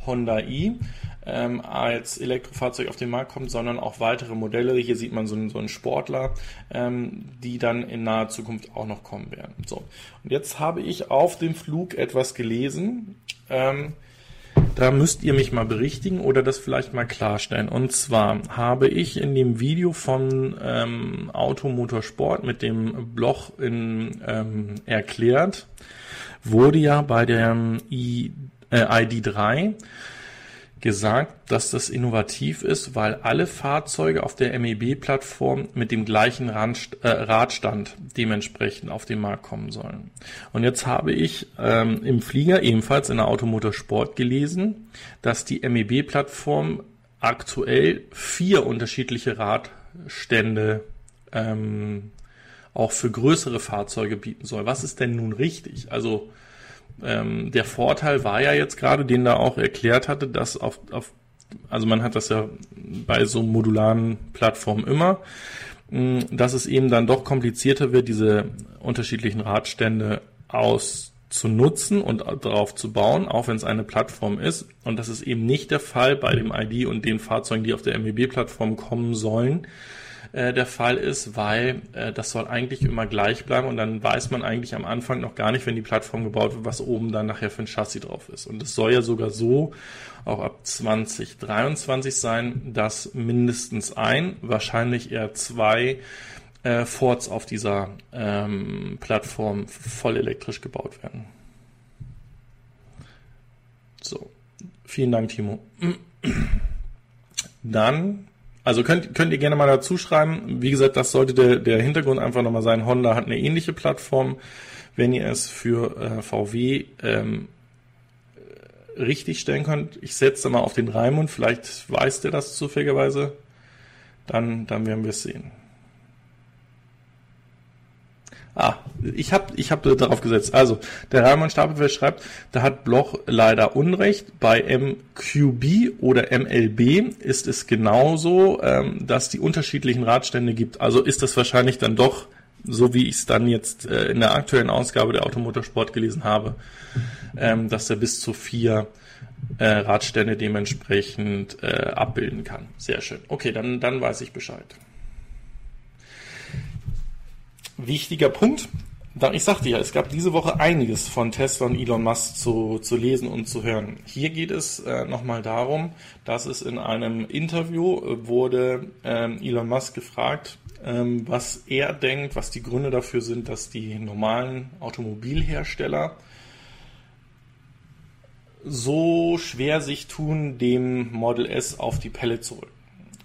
Honda i ähm, als Elektrofahrzeug auf den Markt kommt, sondern auch weitere Modelle. Hier sieht man so einen, so einen Sportler, ähm, die dann in naher Zukunft auch noch kommen werden. So, und jetzt habe ich auf dem Flug etwas gelesen. Ähm, da müsst ihr mich mal berichtigen oder das vielleicht mal klarstellen. Und zwar habe ich in dem Video von ähm, Automotorsport mit dem Blog in, ähm, erklärt, wurde ja bei der äh, ID3 gesagt, dass das innovativ ist, weil alle Fahrzeuge auf der MEB-Plattform mit dem gleichen äh, Radstand dementsprechend auf den Markt kommen sollen. Und jetzt habe ich ähm, im Flieger ebenfalls in der Automotorsport gelesen, dass die MEB-Plattform aktuell vier unterschiedliche Radstände ähm, auch für größere Fahrzeuge bieten soll. Was ist denn nun richtig? Also ähm, der Vorteil war ja jetzt gerade, den da auch erklärt hatte, dass auf, auf also man hat das ja bei so modularen Plattformen immer, mh, dass es eben dann doch komplizierter wird, diese unterschiedlichen Radstände auszunutzen und darauf zu bauen, auch wenn es eine Plattform ist. Und das ist eben nicht der Fall bei dem ID und den Fahrzeugen, die auf der MEB-Plattform kommen sollen, äh, der Fall ist, weil äh, das soll eigentlich immer gleich bleiben und dann weiß man eigentlich am Anfang noch gar nicht, wenn die Plattform gebaut wird, was oben dann nachher für ein Chassis drauf ist. Und es soll ja sogar so auch ab 2023 sein, dass mindestens ein, wahrscheinlich eher zwei äh, Forts auf dieser ähm, Plattform voll elektrisch gebaut werden. So, vielen Dank, Timo. Dann also könnt, könnt ihr gerne mal dazu schreiben. Wie gesagt, das sollte der, der Hintergrund einfach nochmal sein. Honda hat eine ähnliche Plattform. Wenn ihr es für äh, VW ähm, richtig stellen könnt, ich setze mal auf den Raimund, vielleicht weiß der das zufälligerweise, dann, dann werden wir es sehen. Ah, ich habe ich hab darauf gesetzt. Also, der Raimund Stapelfeld schreibt, da hat Bloch leider Unrecht. Bei MQB oder MLB ist es genauso, ähm, dass die unterschiedlichen Radstände gibt. Also ist das wahrscheinlich dann doch, so wie ich es dann jetzt äh, in der aktuellen Ausgabe der Automotorsport gelesen habe, ähm, dass er bis zu vier äh, Radstände dementsprechend äh, abbilden kann. Sehr schön. Okay, dann, dann weiß ich Bescheid wichtiger Punkt. Ich sagte ja, es gab diese Woche einiges von Tesla und Elon Musk zu, zu lesen und zu hören. Hier geht es äh, nochmal darum, dass es in einem Interview äh, wurde ähm, Elon Musk gefragt, ähm, was er denkt, was die Gründe dafür sind, dass die normalen Automobilhersteller so schwer sich tun, dem Model S auf die Pelle zu rücken.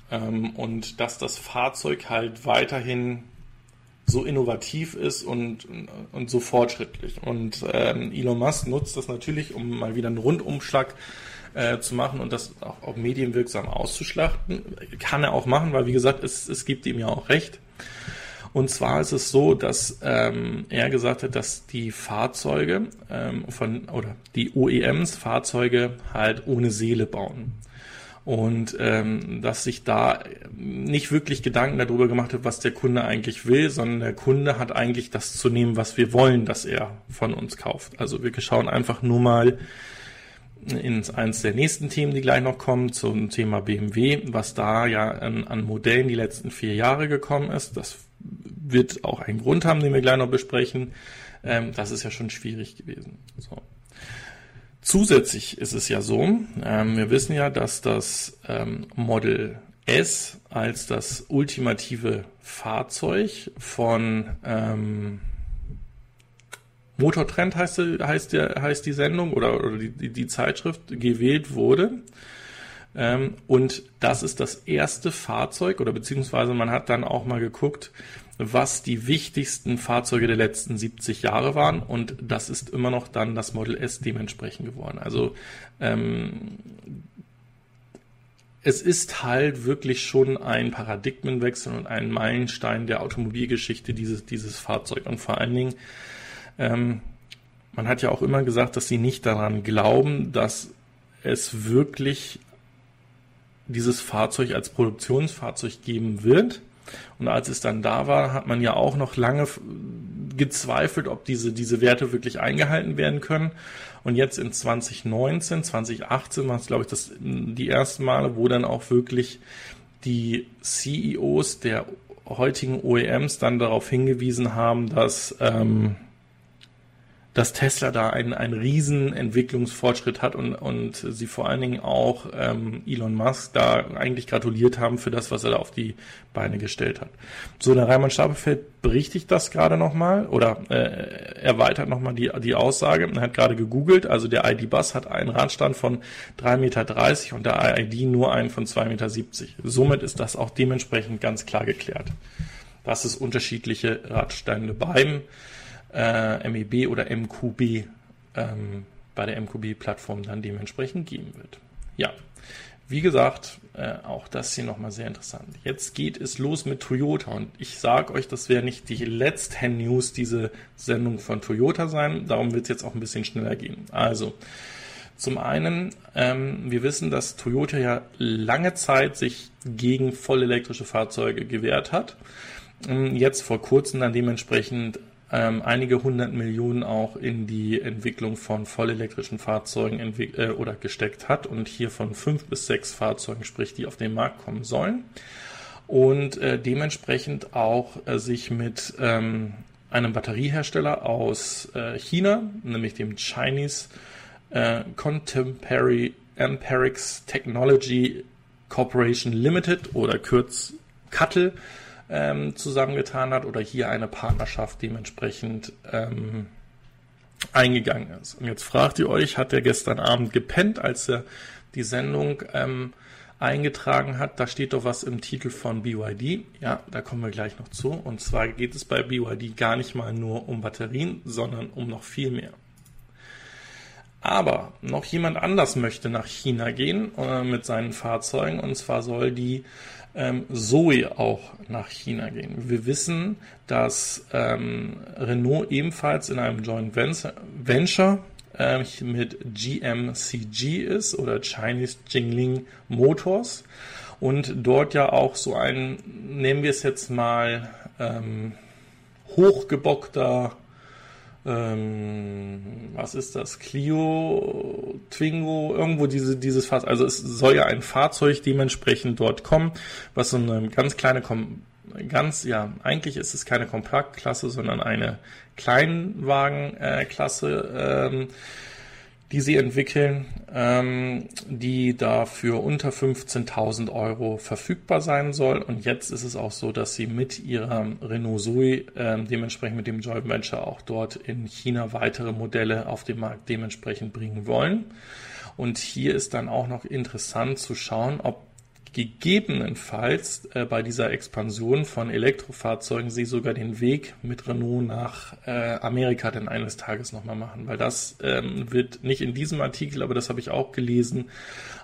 Ähm, und dass das Fahrzeug halt weiterhin so innovativ ist und, und so fortschrittlich. Und ähm, Elon Musk nutzt das natürlich, um mal wieder einen Rundumschlag äh, zu machen und das auch, auch medienwirksam auszuschlachten. Kann er auch machen, weil wie gesagt, es, es gibt ihm ja auch recht. Und zwar ist es so, dass ähm, er gesagt hat, dass die Fahrzeuge ähm, von oder die OEMs Fahrzeuge halt ohne Seele bauen und ähm, dass sich da nicht wirklich Gedanken darüber gemacht hat, was der Kunde eigentlich will, sondern der Kunde hat eigentlich das zu nehmen, was wir wollen, dass er von uns kauft. Also wir schauen einfach nur mal ins eins der nächsten Themen, die gleich noch kommen, zum Thema BMW, was da ja an, an Modellen die letzten vier Jahre gekommen ist. Das wird auch einen Grund haben, den wir gleich noch besprechen. Ähm, das ist ja schon schwierig gewesen. So. Zusätzlich ist es ja so, ähm, wir wissen ja, dass das ähm, Model S als das ultimative Fahrzeug von ähm, Motortrend heißt, heißt, der, heißt die Sendung oder, oder die, die Zeitschrift gewählt wurde. Ähm, und das ist das erste Fahrzeug oder beziehungsweise man hat dann auch mal geguckt, was die wichtigsten Fahrzeuge der letzten 70 Jahre waren und das ist immer noch dann das Model S dementsprechend geworden. Also ähm, es ist halt wirklich schon ein Paradigmenwechsel und ein Meilenstein der Automobilgeschichte dieses, dieses Fahrzeug und vor allen Dingen ähm, man hat ja auch immer gesagt, dass sie nicht daran glauben, dass es wirklich dieses Fahrzeug als Produktionsfahrzeug geben wird. Und als es dann da war, hat man ja auch noch lange gezweifelt, ob diese, diese Werte wirklich eingehalten werden können. Und jetzt in 2019, 2018 war es, glaube ich, das, die ersten Male, wo dann auch wirklich die CEOs der heutigen OEMs dann darauf hingewiesen haben, dass ähm, dass Tesla da einen, einen riesen Entwicklungsfortschritt hat und, und sie vor allen Dingen auch ähm, Elon Musk da eigentlich gratuliert haben für das, was er da auf die Beine gestellt hat. So, der Reimann Stapelfeld berichtigt das gerade nochmal oder äh, erweitert nochmal die, die Aussage. Er hat gerade gegoogelt, also der ID-Bus hat einen Radstand von 3,30 Meter und der ID nur einen von 2,70 Meter. Somit ist das auch dementsprechend ganz klar geklärt, dass es unterschiedliche Radstände beim äh, MEB oder MQB ähm, bei der MQB-Plattform dann dementsprechend geben wird. Ja, wie gesagt, äh, auch das hier nochmal sehr interessant. Jetzt geht es los mit Toyota und ich sage euch, das wäre nicht die letzte News, diese Sendung von Toyota sein. Darum wird es jetzt auch ein bisschen schneller gehen. Also, zum einen, ähm, wir wissen, dass Toyota ja lange Zeit sich gegen vollelektrische Fahrzeuge gewehrt hat. Ähm, jetzt vor kurzem dann dementsprechend ähm, einige hundert Millionen auch in die Entwicklung von vollelektrischen Fahrzeugen äh, oder gesteckt hat und hier von fünf bis sechs Fahrzeugen sprich, die auf den Markt kommen sollen. Und äh, dementsprechend auch äh, sich mit ähm, einem Batteriehersteller aus äh, China, nämlich dem Chinese äh, Contemporary Amperix Technology Corporation Limited oder kurz CUTTLE, ähm, zusammengetan hat oder hier eine Partnerschaft dementsprechend ähm, eingegangen ist. Und jetzt fragt ihr euch, hat er gestern Abend gepennt, als er die Sendung ähm, eingetragen hat? Da steht doch was im Titel von BYD. Ja, da kommen wir gleich noch zu. Und zwar geht es bei BYD gar nicht mal nur um Batterien, sondern um noch viel mehr. Aber noch jemand anders möchte nach China gehen äh, mit seinen Fahrzeugen und zwar soll die ähm, Zoe auch nach China gehen. Wir wissen, dass ähm, Renault ebenfalls in einem Joint Venture äh, mit GMCG ist oder Chinese Jingling Motors und dort ja auch so ein, nehmen wir es jetzt mal, ähm, hochgebockter ähm, was ist das? Clio, Twingo, irgendwo diese, dieses Fahrzeug. Also es soll ja ein Fahrzeug dementsprechend dort kommen, was so eine ganz kleine, ganz, ja, eigentlich ist es keine Kompaktklasse, sondern eine Kleinwagenklasse, ähm, die sie entwickeln, ähm, die da für unter 15.000 Euro verfügbar sein soll. Und jetzt ist es auch so, dass sie mit ihrer Renault Zoe, äh, dementsprechend mit dem Joint Venture auch dort in China weitere Modelle auf den Markt dementsprechend bringen wollen. Und hier ist dann auch noch interessant zu schauen, ob gegebenenfalls äh, bei dieser Expansion von Elektrofahrzeugen sie sogar den Weg mit Renault nach äh, Amerika dann eines Tages nochmal machen, weil das ähm, wird nicht in diesem Artikel, aber das habe ich auch gelesen,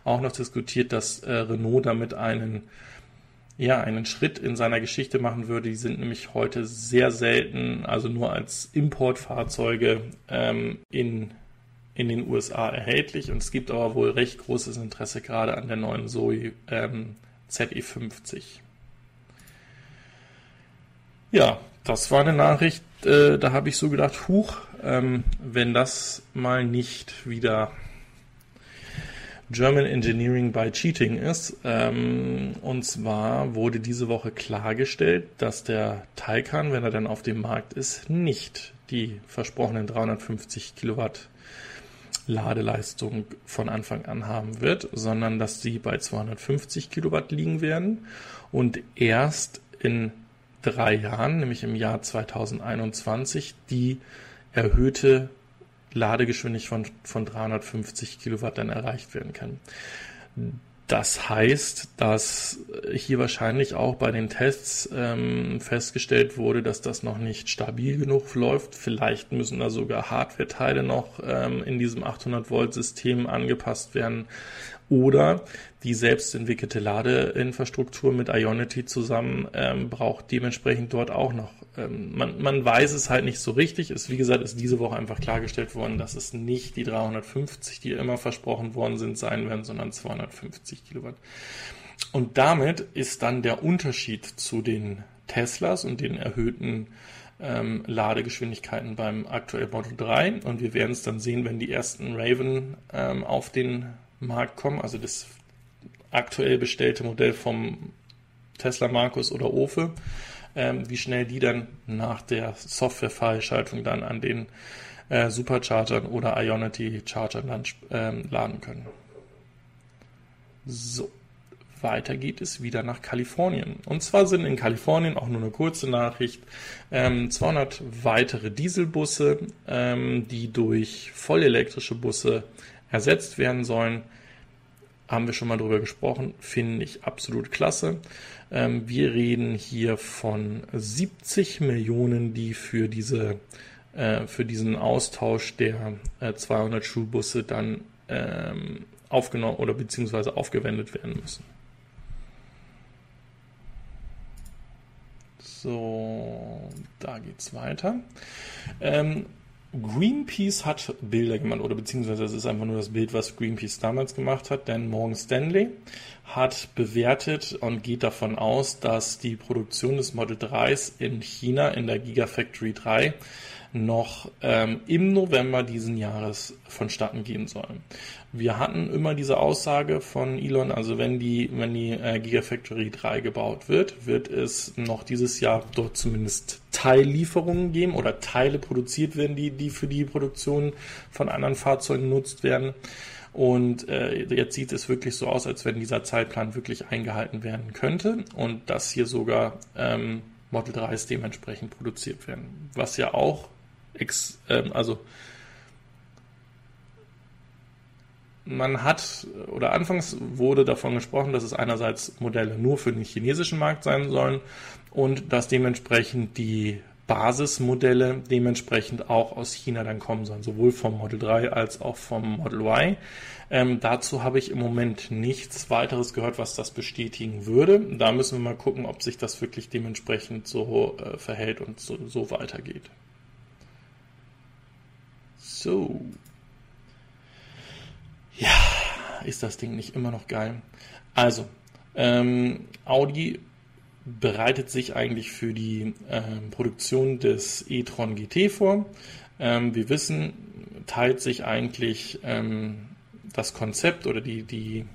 auch noch diskutiert, dass äh, Renault damit einen ja, einen Schritt in seiner Geschichte machen würde. Die sind nämlich heute sehr selten, also nur als Importfahrzeuge ähm, in in den USA erhältlich und es gibt aber wohl recht großes Interesse gerade an der neuen Zoe ähm, ZE50. Ja, das war eine Nachricht, äh, da habe ich so gedacht, huch, ähm, wenn das mal nicht wieder German Engineering by Cheating ist. Ähm, und zwar wurde diese Woche klargestellt, dass der Taycan, wenn er dann auf dem Markt ist, nicht die versprochenen 350 Kilowatt Ladeleistung von Anfang an haben wird, sondern dass sie bei 250 Kilowatt liegen werden und erst in drei Jahren, nämlich im Jahr 2021, die erhöhte Ladegeschwindigkeit von, von 350 Kilowatt dann erreicht werden kann. Das heißt, dass hier wahrscheinlich auch bei den Tests ähm, festgestellt wurde, dass das noch nicht stabil genug läuft. Vielleicht müssen da sogar Hardware-Teile noch ähm, in diesem 800-Volt-System angepasst werden. Oder die selbst entwickelte Ladeinfrastruktur mit Ionity zusammen ähm, braucht dementsprechend dort auch noch. Ähm, man, man weiß es halt nicht so richtig. Ist, wie gesagt, ist diese Woche einfach klargestellt worden, dass es nicht die 350, die immer versprochen worden sind, sein werden, sondern 250 Kilowatt. Und damit ist dann der Unterschied zu den Teslas und den erhöhten ähm, Ladegeschwindigkeiten beim aktuellen Model 3. Und wir werden es dann sehen, wenn die ersten Raven ähm, auf den Markt kommen, also das aktuell bestellte Modell vom Tesla Markus oder Ofe, ähm, wie schnell die dann nach der Software-Freischaltung dann an den äh, Superchargern oder Ionity-Chargern dann ähm, laden können. So, weiter geht es wieder nach Kalifornien. Und zwar sind in Kalifornien auch nur eine kurze Nachricht ähm, 200 weitere Dieselbusse, ähm, die durch vollelektrische Busse ersetzt werden sollen haben wir schon mal drüber gesprochen, finde ich absolut klasse. Ähm, wir reden hier von 70 Millionen, die für diese äh, für diesen Austausch der äh, 200 Schulbusse dann ähm, aufgenommen oder beziehungsweise aufgewendet werden müssen. So, da geht's weiter. Ähm, Greenpeace hat Bilder gemacht, oder beziehungsweise es ist einfach nur das Bild, was Greenpeace damals gemacht hat, denn Morgan Stanley hat bewertet und geht davon aus, dass die Produktion des Model 3s in China in der Gigafactory 3 noch ähm, im November diesen Jahres vonstatten gehen soll. Wir hatten immer diese Aussage von Elon, also wenn die, wenn die äh, Gigafactory 3 gebaut wird, wird es noch dieses Jahr dort zumindest Teillieferungen geben oder Teile produziert werden, die, die für die Produktion von anderen Fahrzeugen genutzt werden. Und äh, jetzt sieht es wirklich so aus, als wenn dieser Zeitplan wirklich eingehalten werden könnte und dass hier sogar ähm, Model 3s dementsprechend produziert werden. Was ja auch ex, ähm, also man hat, oder anfangs wurde davon gesprochen, dass es einerseits Modelle nur für den chinesischen Markt sein sollen und dass dementsprechend die Basismodelle dementsprechend auch aus China dann kommen sollen, sowohl vom Model 3 als auch vom Model Y. Ähm, dazu habe ich im Moment nichts weiteres gehört, was das bestätigen würde. Da müssen wir mal gucken, ob sich das wirklich dementsprechend so äh, verhält und so, so weitergeht. So. Ja, ist das Ding nicht immer noch geil? Also, ähm, Audi bereitet sich eigentlich für die ähm, Produktion des e-tron GT vor. Ähm, wir wissen, teilt sich eigentlich ähm, das Konzept oder die, die,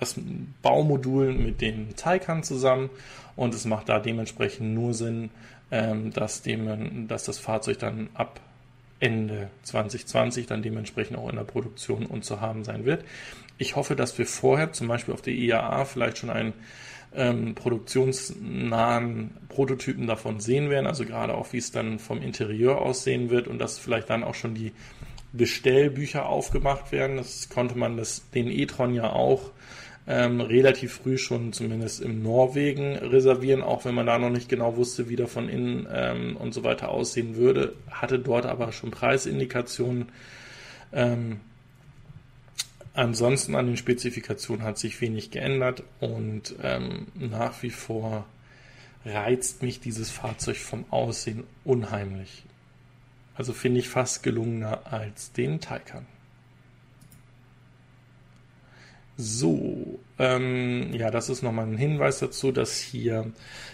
das Baumodul mit dem Taycan zusammen und es macht da dementsprechend nur Sinn, ähm, dass, dem, dass das Fahrzeug dann ab Ende 2020 dann dementsprechend auch in der Produktion und zu haben sein wird. Ich hoffe, dass wir vorher zum Beispiel auf der IAA vielleicht schon einen ähm, produktionsnahen Prototypen davon sehen werden, also gerade auch wie es dann vom Interieur aussehen wird und dass vielleicht dann auch schon die Bestellbücher aufgemacht werden. Das konnte man das, den e-tron ja auch ähm, relativ früh schon zumindest im Norwegen reservieren, auch wenn man da noch nicht genau wusste, wie der von innen ähm, und so weiter aussehen würde, hatte dort aber schon Preisindikationen. Ähm, ansonsten an den Spezifikationen hat sich wenig geändert und ähm, nach wie vor reizt mich dieses Fahrzeug vom Aussehen unheimlich. Also finde ich fast gelungener als den Taycan. So, ähm, ja, das ist nochmal ein Hinweis dazu, dass hier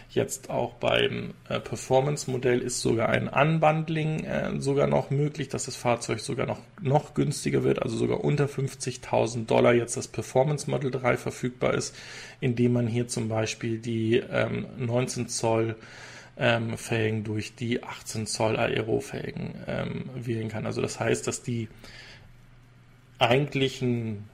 jetzt auch beim äh, Performance-Modell ist sogar ein Unbundling äh, sogar noch möglich, dass das Fahrzeug sogar noch, noch günstiger wird, also sogar unter 50.000 Dollar jetzt das Performance Model 3 verfügbar ist, indem man hier zum Beispiel die ähm, 19 Zoll ähm, Felgen durch die 18 Zoll Aero-Felgen ähm, wählen kann. Also das heißt, dass die eigentlichen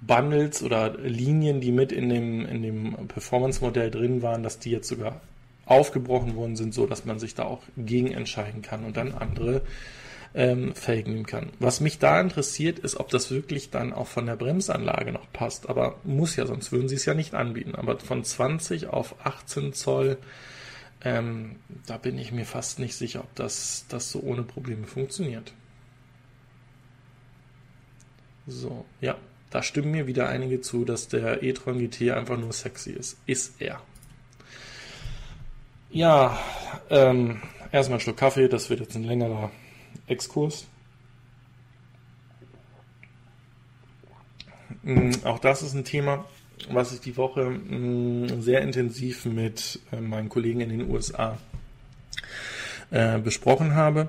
Bundles oder Linien, die mit in dem, in dem Performance-Modell drin waren, dass die jetzt sogar aufgebrochen worden sind, so dass man sich da auch gegen entscheiden kann und dann andere ähm, Felgen nehmen kann. Was mich da interessiert, ist, ob das wirklich dann auch von der Bremsanlage noch passt. Aber muss ja, sonst würden sie es ja nicht anbieten. Aber von 20 auf 18 Zoll, ähm, da bin ich mir fast nicht sicher, ob das, das so ohne Probleme funktioniert. So, ja, da stimmen mir wieder einige zu, dass der e-tron GT einfach nur sexy ist. Ist er. Ja, ähm, erstmal ein Schluck Kaffee, das wird jetzt ein längerer Exkurs. Mm, auch das ist ein Thema, was ich die Woche mm, sehr intensiv mit äh, meinen Kollegen in den USA äh, besprochen habe.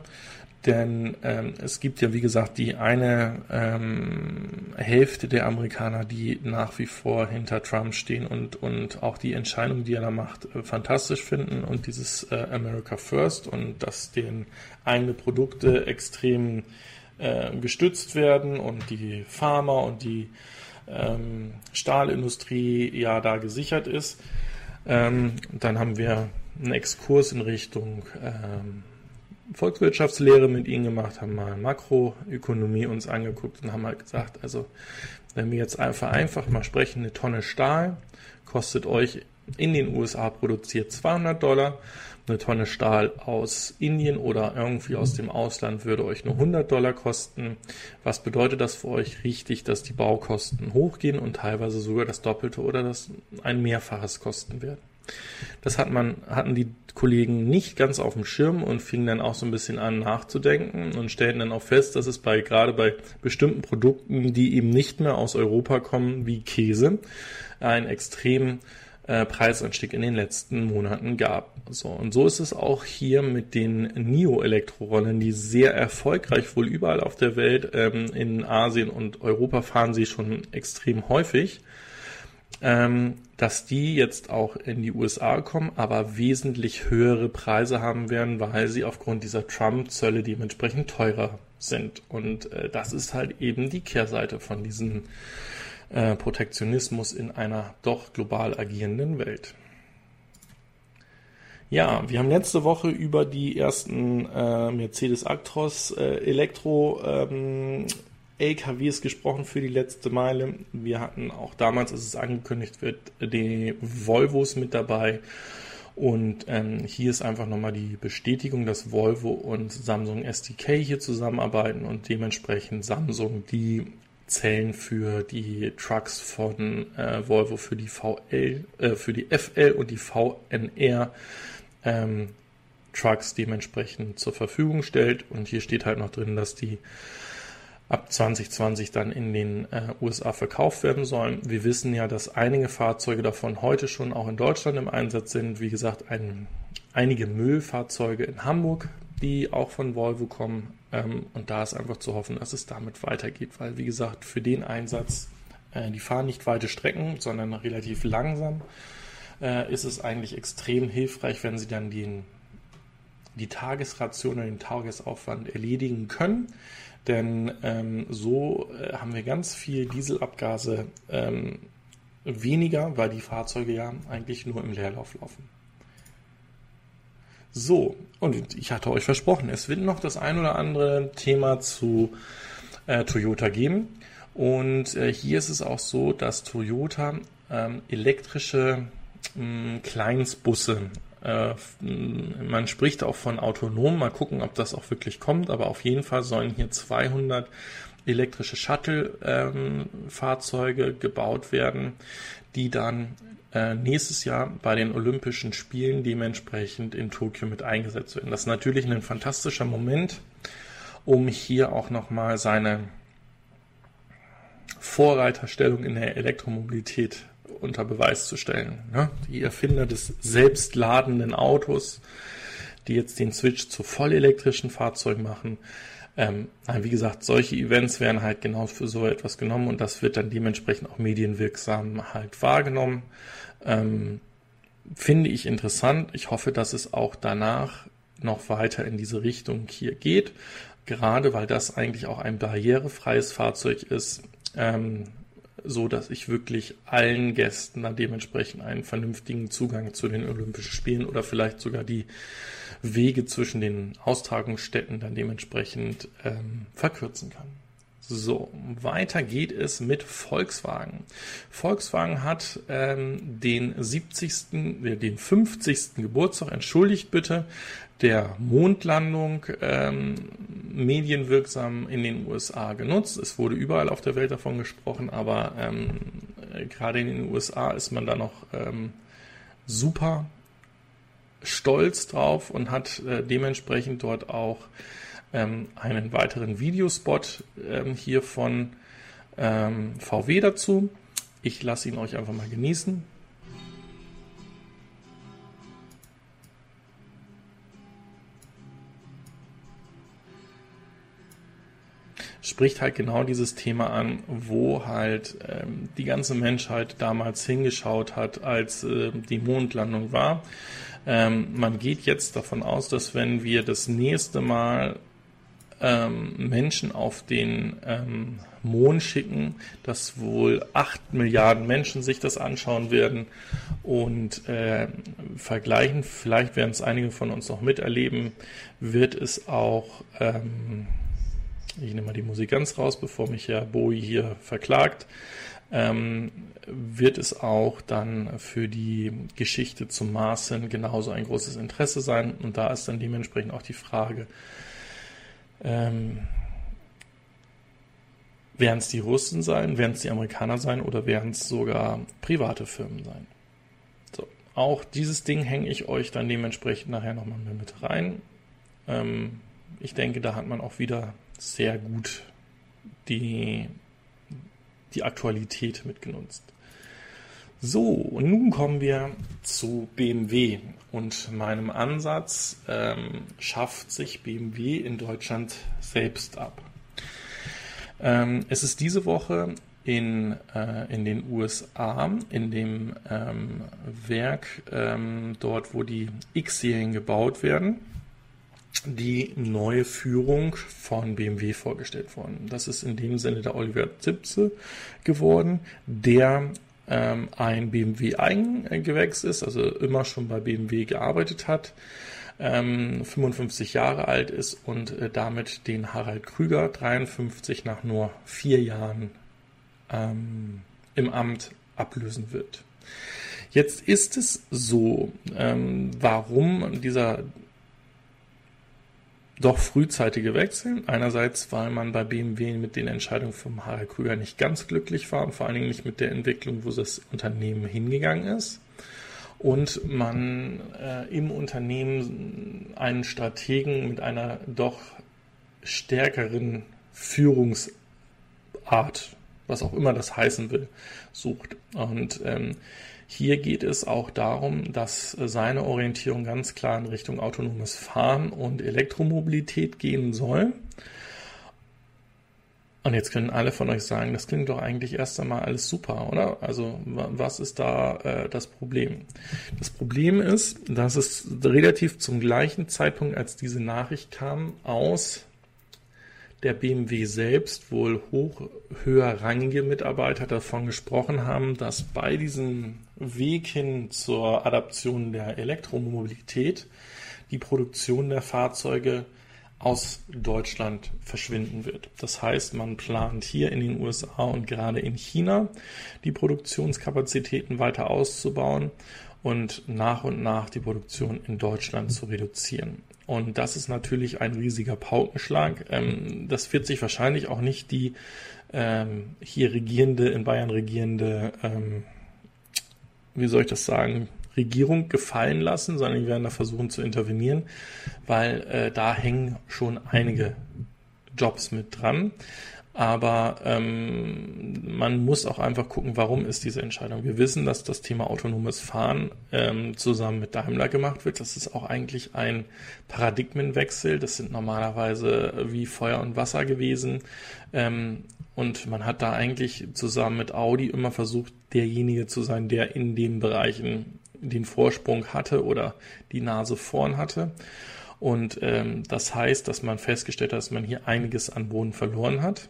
Denn ähm, es gibt ja, wie gesagt, die eine ähm, Hälfte der Amerikaner, die nach wie vor hinter Trump stehen und, und auch die Entscheidung, die er da macht, äh, fantastisch finden und dieses äh, America First und dass deren eigene Produkte extrem äh, gestützt werden und die Pharma und die ähm, Stahlindustrie ja da gesichert ist. Ähm, dann haben wir einen Exkurs in Richtung ähm, Volkswirtschaftslehre mit ihnen gemacht, haben mal Makroökonomie uns angeguckt und haben halt gesagt, also wenn wir jetzt einfach einfach mal sprechen, eine Tonne Stahl kostet euch in den USA produziert 200 Dollar, eine Tonne Stahl aus Indien oder irgendwie aus dem Ausland würde euch nur 100 Dollar kosten. Was bedeutet das für euch? Richtig, dass die Baukosten hochgehen und teilweise sogar das Doppelte oder das ein Mehrfaches kosten werden. Das hat man, hatten die Kollegen nicht ganz auf dem Schirm und fingen dann auch so ein bisschen an nachzudenken und stellten dann auch fest, dass es bei, gerade bei bestimmten Produkten, die eben nicht mehr aus Europa kommen, wie Käse, einen extremen äh, Preisanstieg in den letzten Monaten gab. So, und so ist es auch hier mit den Neo-Elektrorollern, die sehr erfolgreich wohl überall auf der Welt, ähm, in Asien und Europa fahren sie schon extrem häufig ähm, dass die jetzt auch in die USA kommen, aber wesentlich höhere Preise haben werden, weil sie aufgrund dieser Trump-Zölle dementsprechend teurer sind. Und äh, das ist halt eben die Kehrseite von diesem äh, Protektionismus in einer doch global agierenden Welt. Ja, wir haben letzte Woche über die ersten äh, Mercedes Actros äh, Elektro ähm, LKWs gesprochen für die letzte Meile. Wir hatten auch damals, als es angekündigt wird, die Volvos mit dabei. Und ähm, hier ist einfach nochmal die Bestätigung, dass Volvo und Samsung SDK hier zusammenarbeiten und dementsprechend Samsung die Zellen für die Trucks von äh, Volvo für die VL, äh, für die FL und die VNR ähm, Trucks dementsprechend zur Verfügung stellt. Und hier steht halt noch drin, dass die ab 2020 dann in den äh, USA verkauft werden sollen. Wir wissen ja, dass einige Fahrzeuge davon heute schon auch in Deutschland im Einsatz sind. Wie gesagt, ein, einige Müllfahrzeuge in Hamburg, die auch von Volvo kommen. Ähm, und da ist einfach zu hoffen, dass es damit weitergeht, weil wie gesagt, für den Einsatz, äh, die fahren nicht weite Strecken, sondern relativ langsam, äh, ist es eigentlich extrem hilfreich, wenn sie dann den die Tagesration und den Tagesaufwand erledigen können. Denn ähm, so äh, haben wir ganz viel Dieselabgase ähm, weniger, weil die Fahrzeuge ja eigentlich nur im Leerlauf laufen. So, und ich hatte euch versprochen, es wird noch das ein oder andere Thema zu äh, Toyota geben. Und äh, hier ist es auch so, dass Toyota ähm, elektrische mh, Kleinstbusse äh, man spricht auch von autonom, mal gucken, ob das auch wirklich kommt, aber auf jeden Fall sollen hier 200 elektrische Shuttle-Fahrzeuge ähm, gebaut werden, die dann äh, nächstes Jahr bei den Olympischen Spielen dementsprechend in Tokio mit eingesetzt werden. Das ist natürlich ein fantastischer Moment, um hier auch nochmal seine Vorreiterstellung in der Elektromobilität unter Beweis zu stellen. Ne? Die Erfinder des selbstladenden Autos, die jetzt den Switch zu vollelektrischen Fahrzeugen machen. Ähm, wie gesagt, solche Events werden halt genau für so etwas genommen und das wird dann dementsprechend auch medienwirksam halt wahrgenommen. Ähm, finde ich interessant. Ich hoffe, dass es auch danach noch weiter in diese Richtung hier geht, gerade weil das eigentlich auch ein barrierefreies Fahrzeug ist. Ähm, so dass ich wirklich allen Gästen dann dementsprechend einen vernünftigen Zugang zu den Olympischen Spielen oder vielleicht sogar die Wege zwischen den Austragungsstätten dann dementsprechend ähm, verkürzen kann. So, weiter geht es mit Volkswagen. Volkswagen hat ähm, den 70., äh, den 50. Geburtstag, entschuldigt bitte, der Mondlandung ähm, medienwirksam in den USA genutzt. Es wurde überall auf der Welt davon gesprochen, aber ähm, gerade in den USA ist man da noch ähm, super stolz drauf und hat äh, dementsprechend dort auch ähm, einen weiteren Videospot ähm, hier von ähm, VW dazu. Ich lasse ihn euch einfach mal genießen. spricht halt genau dieses Thema an, wo halt ähm, die ganze Menschheit damals hingeschaut hat, als äh, die Mondlandung war. Ähm, man geht jetzt davon aus, dass wenn wir das nächste Mal ähm, Menschen auf den ähm, Mond schicken, dass wohl acht Milliarden Menschen sich das anschauen werden und äh, vergleichen. Vielleicht werden es einige von uns noch miterleben. Wird es auch ähm, ich nehme mal die Musik ganz raus, bevor mich Herr Bowie hier verklagt, ähm, wird es auch dann für die Geschichte zum Mars hin genauso ein großes Interesse sein. Und da ist dann dementsprechend auch die Frage, ähm, werden es die Russen sein, werden es die Amerikaner sein oder werden es sogar private Firmen sein? So, auch dieses Ding hänge ich euch dann dementsprechend nachher nochmal mit rein. Ähm, ich denke, da hat man auch wieder sehr gut die, die Aktualität mitgenutzt. So, und nun kommen wir zu BMW und meinem Ansatz, ähm, schafft sich BMW in Deutschland selbst ab. Ähm, es ist diese Woche in, äh, in den USA, in dem ähm, Werk ähm, dort, wo die X-Serien gebaut werden, die neue Führung von BMW vorgestellt worden. Das ist in dem Sinne der Oliver Zipse geworden, der ähm, ein BMW-Eigengewächs ist, also immer schon bei BMW gearbeitet hat, ähm, 55 Jahre alt ist und äh, damit den Harald Krüger 53 nach nur vier Jahren ähm, im Amt ablösen wird. Jetzt ist es so, ähm, warum dieser doch frühzeitige Wechsel. Einerseits, weil man bei BMW mit den Entscheidungen vom Harald Krüger nicht ganz glücklich war und vor allen Dingen nicht mit der Entwicklung, wo das Unternehmen hingegangen ist. Und man äh, im Unternehmen einen Strategen mit einer doch stärkeren Führungsart, was auch immer das heißen will, sucht. Und ähm, hier geht es auch darum, dass seine Orientierung ganz klar in Richtung autonomes Fahren und Elektromobilität gehen soll. Und jetzt können alle von euch sagen, das klingt doch eigentlich erst einmal alles super, oder? Also was ist da äh, das Problem? Das Problem ist, dass es relativ zum gleichen Zeitpunkt, als diese Nachricht kam, aus der BMW selbst wohl hoch höherrangige Mitarbeiter davon gesprochen haben, dass bei diesem Weg hin zur Adaption der Elektromobilität die Produktion der Fahrzeuge aus Deutschland verschwinden wird. Das heißt, man plant hier in den USA und gerade in China die Produktionskapazitäten weiter auszubauen und nach und nach die Produktion in Deutschland zu reduzieren. Und das ist natürlich ein riesiger Paukenschlag. Ähm, das wird sich wahrscheinlich auch nicht die ähm, hier regierende, in Bayern regierende, ähm, wie soll ich das sagen, Regierung gefallen lassen, sondern die werden da versuchen zu intervenieren, weil äh, da hängen schon einige Jobs mit dran. Aber ähm, man muss auch einfach gucken, warum ist diese Entscheidung. Wir wissen, dass das Thema autonomes Fahren ähm, zusammen mit Daimler gemacht wird. Das ist auch eigentlich ein Paradigmenwechsel. Das sind normalerweise wie Feuer und Wasser gewesen. Ähm, und man hat da eigentlich zusammen mit Audi immer versucht, derjenige zu sein, der in den Bereichen den Vorsprung hatte oder die Nase vorn hatte. Und ähm, das heißt, dass man festgestellt hat, dass man hier einiges an Boden verloren hat.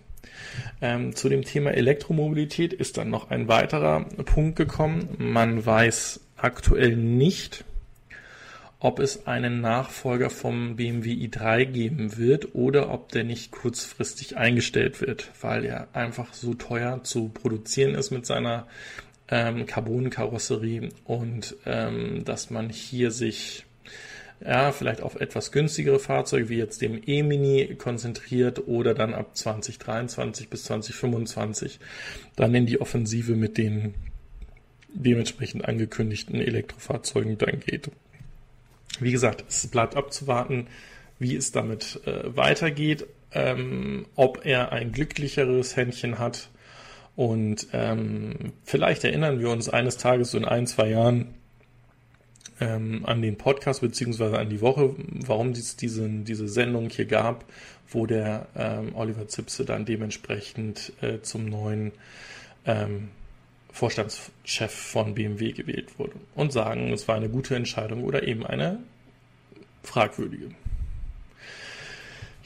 Ähm, zu dem Thema Elektromobilität ist dann noch ein weiterer Punkt gekommen. Man weiß aktuell nicht, ob es einen Nachfolger vom BMW i3 geben wird oder ob der nicht kurzfristig eingestellt wird, weil er einfach so teuer zu produzieren ist mit seiner ähm, Carbon-Karosserie und ähm, dass man hier sich ja, vielleicht auf etwas günstigere Fahrzeuge wie jetzt dem E-Mini konzentriert oder dann ab 2023 bis 2025 dann in die Offensive mit den dementsprechend angekündigten Elektrofahrzeugen dann geht. Wie gesagt, es bleibt abzuwarten, wie es damit äh, weitergeht, ähm, ob er ein glücklicheres Händchen hat und ähm, vielleicht erinnern wir uns eines Tages so in ein, zwei Jahren ähm, an den Podcast beziehungsweise an die Woche, warum es diese, diese Sendung hier gab, wo der ähm, Oliver Zipse dann dementsprechend äh, zum neuen ähm, Vorstandschef von BMW gewählt wurde und sagen, es war eine gute Entscheidung oder eben eine fragwürdige.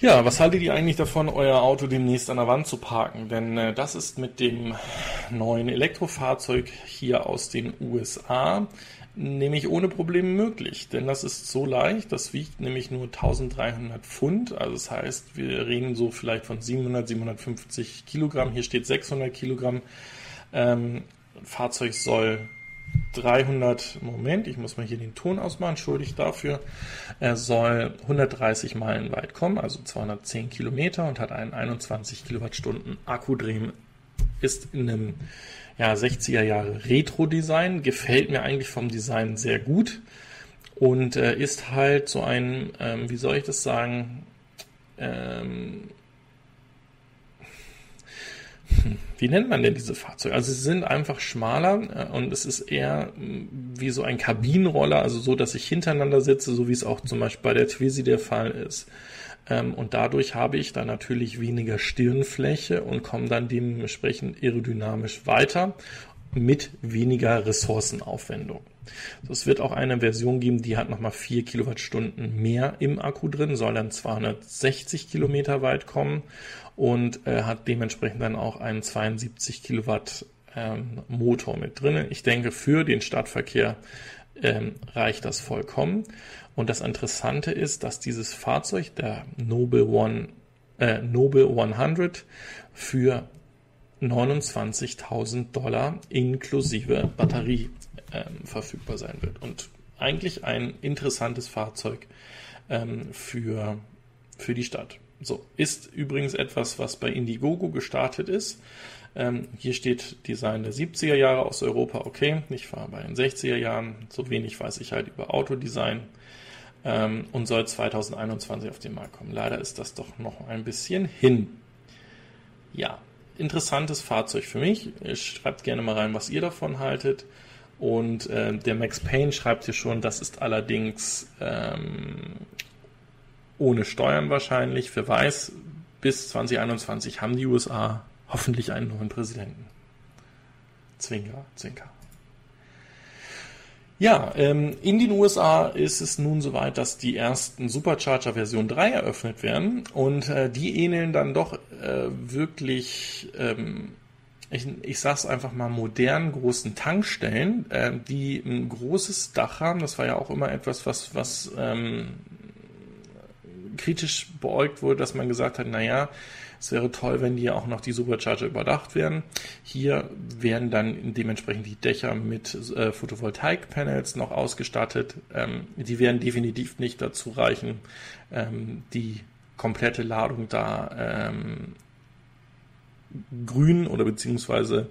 Ja, was haltet ihr eigentlich davon, euer Auto demnächst an der Wand zu parken? Denn äh, das ist mit dem neuen Elektrofahrzeug hier aus den USA nämlich ohne Probleme möglich. Denn das ist so leicht, das wiegt nämlich nur 1300 Pfund. Also das heißt, wir reden so vielleicht von 700, 750 Kilogramm. Hier steht 600 Kilogramm. Ähm, Fahrzeug soll 300, Moment, ich muss mal hier den Ton ausmachen, entschuldigt dafür. Er soll 130 Meilen weit kommen, also 210 Kilometer und hat einen 21 Kilowattstunden Akku drehen. Ist in einem ja, 60er Jahre Retro-Design, gefällt mir eigentlich vom Design sehr gut und äh, ist halt so ein, ähm, wie soll ich das sagen, ähm, wie nennt man denn diese Fahrzeuge? Also sie sind einfach schmaler äh, und es ist eher mm, wie so ein Kabinenroller, also so, dass ich hintereinander sitze, so wie es auch zum Beispiel bei der Twizy der Fall ist. Ähm, und dadurch habe ich dann natürlich weniger Stirnfläche und komme dann dementsprechend aerodynamisch weiter mit weniger Ressourcenaufwendung. Es wird auch eine Version geben, die hat nochmal 4 Kilowattstunden mehr im Akku drin, soll dann 260 Kilometer weit kommen und äh, hat dementsprechend dann auch einen 72 Kilowatt ähm, Motor mit drin. Ich denke, für den Stadtverkehr ähm, reicht das vollkommen. Und das Interessante ist, dass dieses Fahrzeug, der Noble One, äh, Noble 100, für 29.000 Dollar inklusive Batterie ähm, verfügbar sein wird. Und eigentlich ein interessantes Fahrzeug ähm, für, für die Stadt. So, ist übrigens etwas, was bei Indiegogo gestartet ist. Ähm, hier steht Design der 70er Jahre aus Europa, okay. Ich fahre bei den 60er Jahren, so wenig weiß ich halt über Autodesign ähm, und soll 2021 auf den Markt kommen. Leider ist das doch noch ein bisschen hin. Ja, interessantes Fahrzeug für mich. Schreibt gerne mal rein, was ihr davon haltet. Und äh, der Max Payne schreibt hier schon, das ist allerdings ähm, ohne Steuern wahrscheinlich. Wer weiß, bis 2021 haben die USA hoffentlich einen neuen Präsidenten. Zwinker, Zwinker. Ja, ähm, in den USA ist es nun soweit, dass die ersten Supercharger Version 3 eröffnet werden und äh, die ähneln dann doch äh, wirklich, ähm, ich, ich sag's einfach mal, modernen großen Tankstellen, äh, die ein großes Dach haben. Das war ja auch immer etwas, was, was ähm, kritisch beäugt wurde, dass man gesagt hat, naja, es wäre toll, wenn hier auch noch die Supercharger überdacht werden. Hier werden dann dementsprechend die Dächer mit äh, Photovoltaik-Panels noch ausgestattet. Ähm, die werden definitiv nicht dazu reichen, ähm, die komplette Ladung da ähm, grün oder beziehungsweise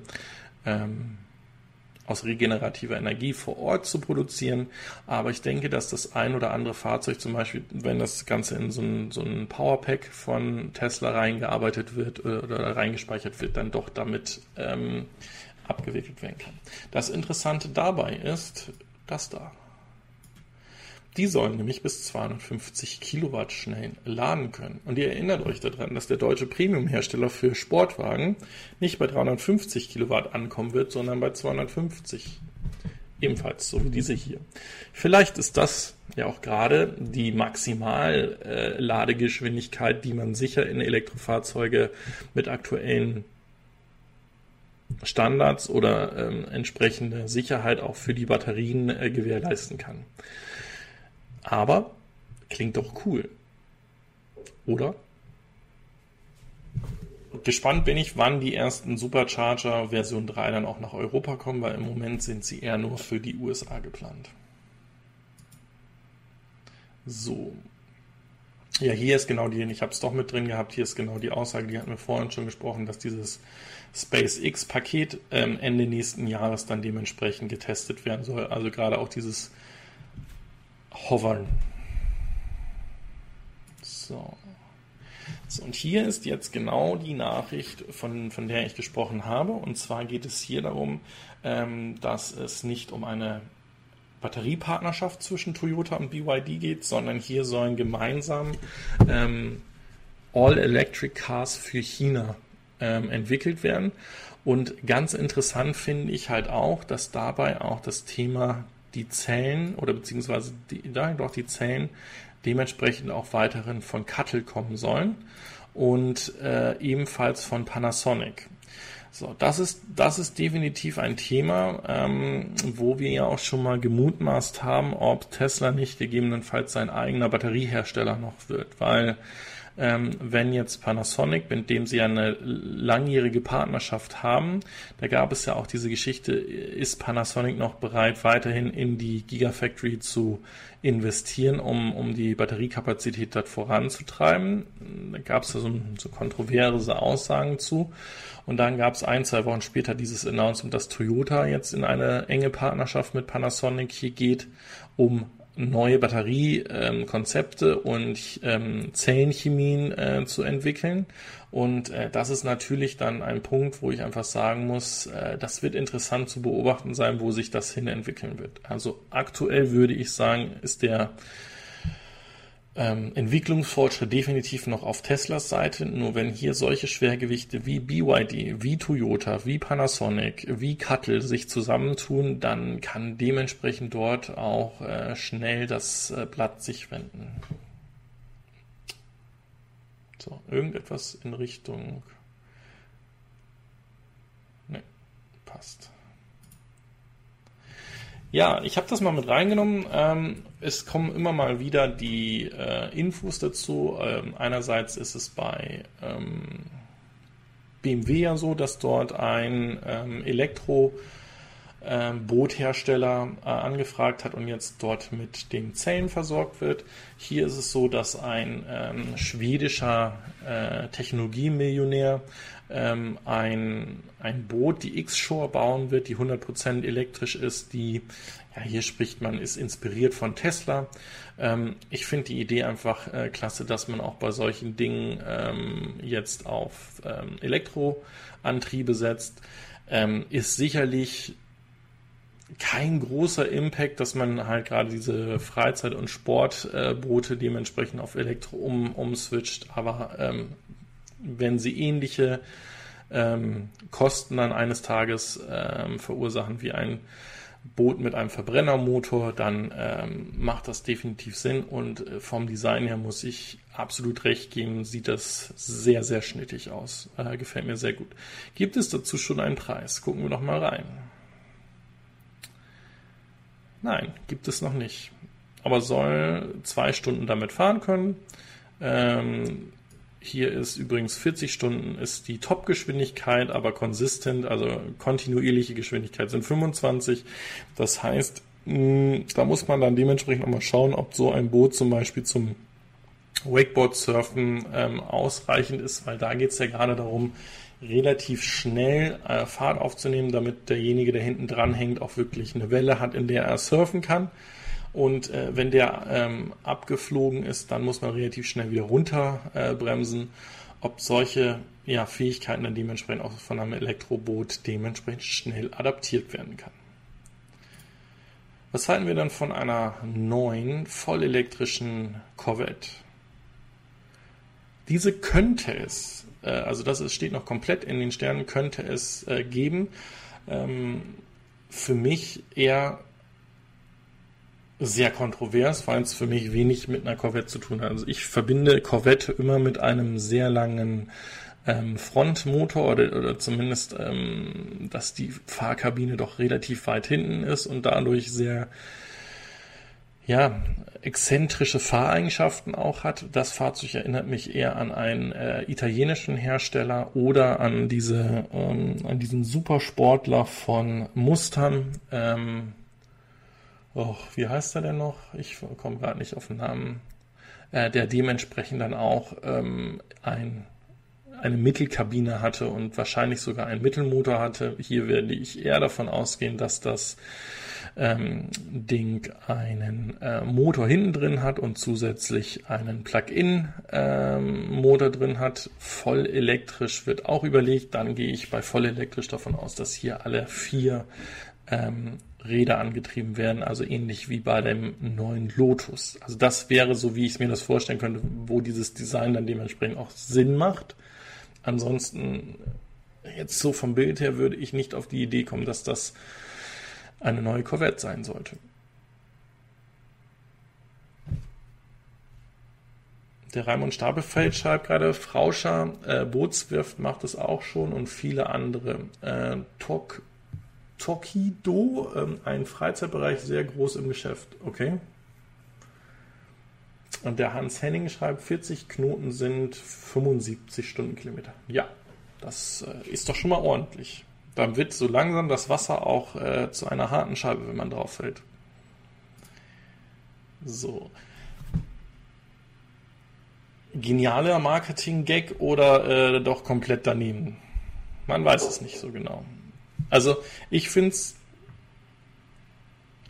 ähm, aus regenerativer Energie vor Ort zu produzieren. Aber ich denke, dass das ein oder andere Fahrzeug, zum Beispiel, wenn das Ganze in so ein, so ein Powerpack von Tesla reingearbeitet wird äh, oder reingespeichert wird, dann doch damit ähm, abgewickelt werden kann. Das Interessante dabei ist das da. Die sollen nämlich bis 250 Kilowatt schnell laden können. Und ihr erinnert euch daran, dass der deutsche Premium-Hersteller für Sportwagen nicht bei 350 Kilowatt ankommen wird, sondern bei 250. Ebenfalls, so wie diese hier. Vielleicht ist das ja auch gerade die Maximal-Ladegeschwindigkeit, äh, die man sicher in Elektrofahrzeuge mit aktuellen Standards oder ähm, entsprechende Sicherheit auch für die Batterien äh, gewährleisten kann. Aber klingt doch cool. Oder? Gespannt bin ich, wann die ersten Supercharger Version 3 dann auch nach Europa kommen, weil im Moment sind sie eher nur für die USA geplant. So. Ja, hier ist genau die, ich habe es doch mit drin gehabt, hier ist genau die Aussage, die hatten wir vorhin schon gesprochen, dass dieses SpaceX-Paket ähm, Ende nächsten Jahres dann dementsprechend getestet werden soll. Also gerade auch dieses hovern. So. so. Und hier ist jetzt genau die Nachricht, von, von der ich gesprochen habe. Und zwar geht es hier darum, ähm, dass es nicht um eine Batteriepartnerschaft zwischen Toyota und BYD geht, sondern hier sollen gemeinsam ähm, All-Electric Cars für China ähm, entwickelt werden. Und ganz interessant finde ich halt auch, dass dabei auch das Thema die Zellen oder beziehungsweise die, ja, doch die Zellen dementsprechend auch weiterhin von Cuttle kommen sollen und äh, ebenfalls von Panasonic. So, das ist, das ist definitiv ein Thema, ähm, wo wir ja auch schon mal gemutmaßt haben, ob Tesla nicht gegebenenfalls sein eigener Batteriehersteller noch wird, weil ähm, wenn jetzt Panasonic, mit dem sie ja eine langjährige Partnerschaft haben, da gab es ja auch diese Geschichte, ist Panasonic noch bereit, weiterhin in die Gigafactory zu investieren, um, um die Batteriekapazität dort voranzutreiben. Da gab es so, so kontroverse Aussagen zu. Und dann gab es ein, zwei Wochen später dieses Announcement, dass Toyota jetzt in eine enge Partnerschaft mit Panasonic hier geht, um neue Batteriekonzepte und ähm, Zellenchemien äh, zu entwickeln. Und äh, das ist natürlich dann ein Punkt, wo ich einfach sagen muss, äh, das wird interessant zu beobachten sein, wo sich das hin entwickeln wird. Also aktuell würde ich sagen, ist der ähm, Entwicklungsfortschritt definitiv noch auf Teslas Seite. Nur wenn hier solche Schwergewichte wie BYD, wie Toyota, wie Panasonic, wie Cuttle sich zusammentun, dann kann dementsprechend dort auch äh, schnell das äh, Blatt sich wenden. So, irgendetwas in Richtung. Ne, passt. Ja, ich habe das mal mit reingenommen. Ähm, es kommen immer mal wieder die äh, Infos dazu. Ähm, einerseits ist es bei ähm, BMW ja so, dass dort ein ähm, Elektro ähm, äh, angefragt hat und jetzt dort mit den Zellen versorgt wird. Hier ist es so, dass ein ähm, schwedischer äh, Technologiemillionär ähm, ein, ein Boot, die X-Shore bauen wird, die 100% elektrisch ist, die, ja, hier spricht man, ist inspiriert von Tesla. Ähm, ich finde die Idee einfach äh, klasse, dass man auch bei solchen Dingen ähm, jetzt auf ähm, Elektroantriebe setzt. Ähm, ist sicherlich kein großer Impact, dass man halt gerade diese Freizeit- und Sportboote dementsprechend auf Elektro um, umswitcht, aber ähm, wenn sie ähnliche ähm, Kosten dann eines Tages ähm, verursachen wie ein Boot mit einem Verbrennermotor, dann ähm, macht das definitiv Sinn und äh, vom Design her muss ich absolut recht geben, sieht das sehr, sehr schnittig aus. Äh, gefällt mir sehr gut. Gibt es dazu schon einen Preis? Gucken wir doch mal rein. Nein, gibt es noch nicht. Aber soll zwei Stunden damit fahren können. Ähm, hier ist übrigens 40 Stunden ist die Top-Geschwindigkeit, aber consistent, also kontinuierliche Geschwindigkeit sind 25. Das heißt, da muss man dann dementsprechend auch mal schauen, ob so ein Boot zum Beispiel zum Wakeboard-Surfen ähm, ausreichend ist, weil da geht es ja gerade darum, relativ schnell äh, Fahrt aufzunehmen, damit derjenige, der hinten dran hängt, auch wirklich eine Welle hat, in der er surfen kann. Und äh, wenn der ähm, abgeflogen ist, dann muss man relativ schnell wieder runterbremsen. Äh, Ob solche ja, Fähigkeiten dann dementsprechend auch von einem Elektroboot dementsprechend schnell adaptiert werden kann. Was halten wir dann von einer neuen vollelektrischen Corvette? Diese könnte es, äh, also das ist, steht noch komplett in den Sternen, könnte es äh, geben. Ähm, für mich eher sehr kontrovers, weil es für mich wenig mit einer Corvette zu tun hat. Also ich verbinde Corvette immer mit einem sehr langen ähm, Frontmotor oder, oder zumindest, ähm, dass die Fahrkabine doch relativ weit hinten ist und dadurch sehr ja, exzentrische Fahreigenschaften auch hat. Das Fahrzeug erinnert mich eher an einen äh, italienischen Hersteller oder an diese ähm, an diesen Supersportler von Mustern. Ähm, oh, wie heißt er denn noch? Ich komme gerade nicht auf den Namen. Äh, der dementsprechend dann auch ähm, ein, eine Mittelkabine hatte und wahrscheinlich sogar einen Mittelmotor hatte. Hier werde ich eher davon ausgehen, dass das ähm, Ding einen äh, Motor hinten drin hat und zusätzlich einen Plug-in-Motor ähm, drin hat. Voll elektrisch wird auch überlegt. Dann gehe ich bei voll elektrisch davon aus, dass hier alle vier ähm, Räder angetrieben werden, also ähnlich wie bei dem neuen Lotus. Also das wäre so, wie ich mir das vorstellen könnte, wo dieses Design dann dementsprechend auch Sinn macht. Ansonsten, jetzt so vom Bild her, würde ich nicht auf die Idee kommen, dass das eine neue Corvette sein sollte. Der Raimund Stapelfeld schreibt gerade, Frauscher äh, Bootswirft macht es auch schon und viele andere. Äh, Tok Tokido, ähm, ein Freizeitbereich, sehr groß im Geschäft. Okay. Und der Hans Henning schreibt, 40 Knoten sind 75 Stundenkilometer. Ja, das äh, ist doch schon mal ordentlich. Dann wird so langsam das Wasser auch äh, zu einer harten Scheibe, wenn man drauf fällt. So. Genialer Marketing-Gag oder äh, doch komplett daneben? Man weiß es nicht so genau. Also ich finde es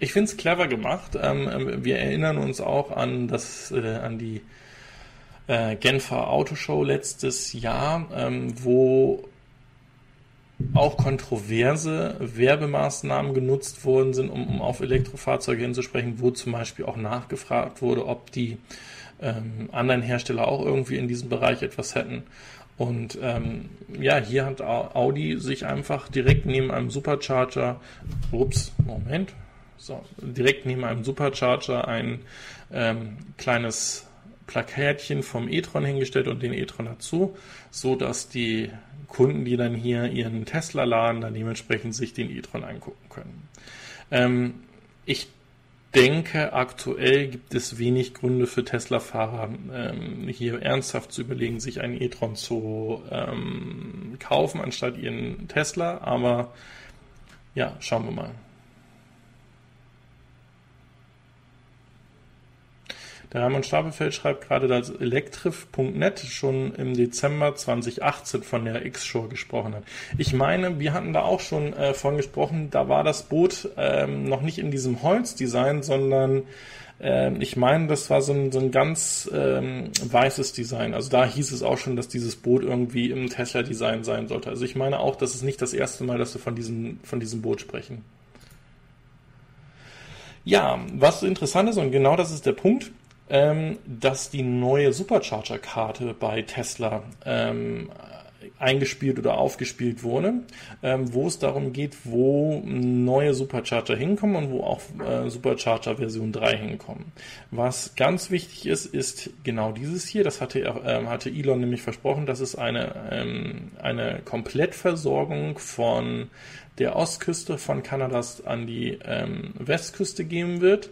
ich finde es clever gemacht. Ähm, wir erinnern uns auch an das, äh, an die äh, Genfer Autoshow letztes Jahr, ähm, wo auch kontroverse Werbemaßnahmen genutzt worden sind, um, um auf Elektrofahrzeuge hinzusprechen, wo zum Beispiel auch nachgefragt wurde, ob die ähm, anderen Hersteller auch irgendwie in diesem Bereich etwas hätten. Und ähm, ja, hier hat Audi sich einfach direkt neben einem Supercharger, ups, Moment, so, direkt neben einem Supercharger ein ähm, kleines Plakärtchen vom e-tron hingestellt und den e-tron dazu, so dass die Kunden, die dann hier ihren Tesla laden, dann dementsprechend sich den e-tron angucken können. Ähm, ich denke, aktuell gibt es wenig Gründe für Tesla-Fahrer, ähm, hier ernsthaft zu überlegen, sich einen e-tron zu ähm, kaufen, anstatt ihren Tesla. Aber ja, schauen wir mal. Der Hermann Stapelfeld schreibt gerade, dass Elektrif.net schon im Dezember 2018 von der X-Show gesprochen hat. Ich meine, wir hatten da auch schon äh, von gesprochen, da war das Boot ähm, noch nicht in diesem Holzdesign, sondern ähm, ich meine, das war so ein, so ein ganz ähm, weißes Design. Also da hieß es auch schon, dass dieses Boot irgendwie im Tesla-Design sein sollte. Also ich meine auch, das ist nicht das erste Mal, dass wir von diesem, von diesem Boot sprechen. Ja, was interessant ist, und genau das ist der Punkt, ähm, dass die neue Supercharger-Karte bei Tesla ähm, eingespielt oder aufgespielt wurde, ähm, wo es darum geht, wo neue Supercharger hinkommen und wo auch äh, Supercharger Version 3 hinkommen. Was ganz wichtig ist, ist genau dieses hier. Das hatte, äh, hatte Elon nämlich versprochen, dass es eine, ähm, eine Komplettversorgung von der Ostküste von Kanadas an die ähm, Westküste geben wird.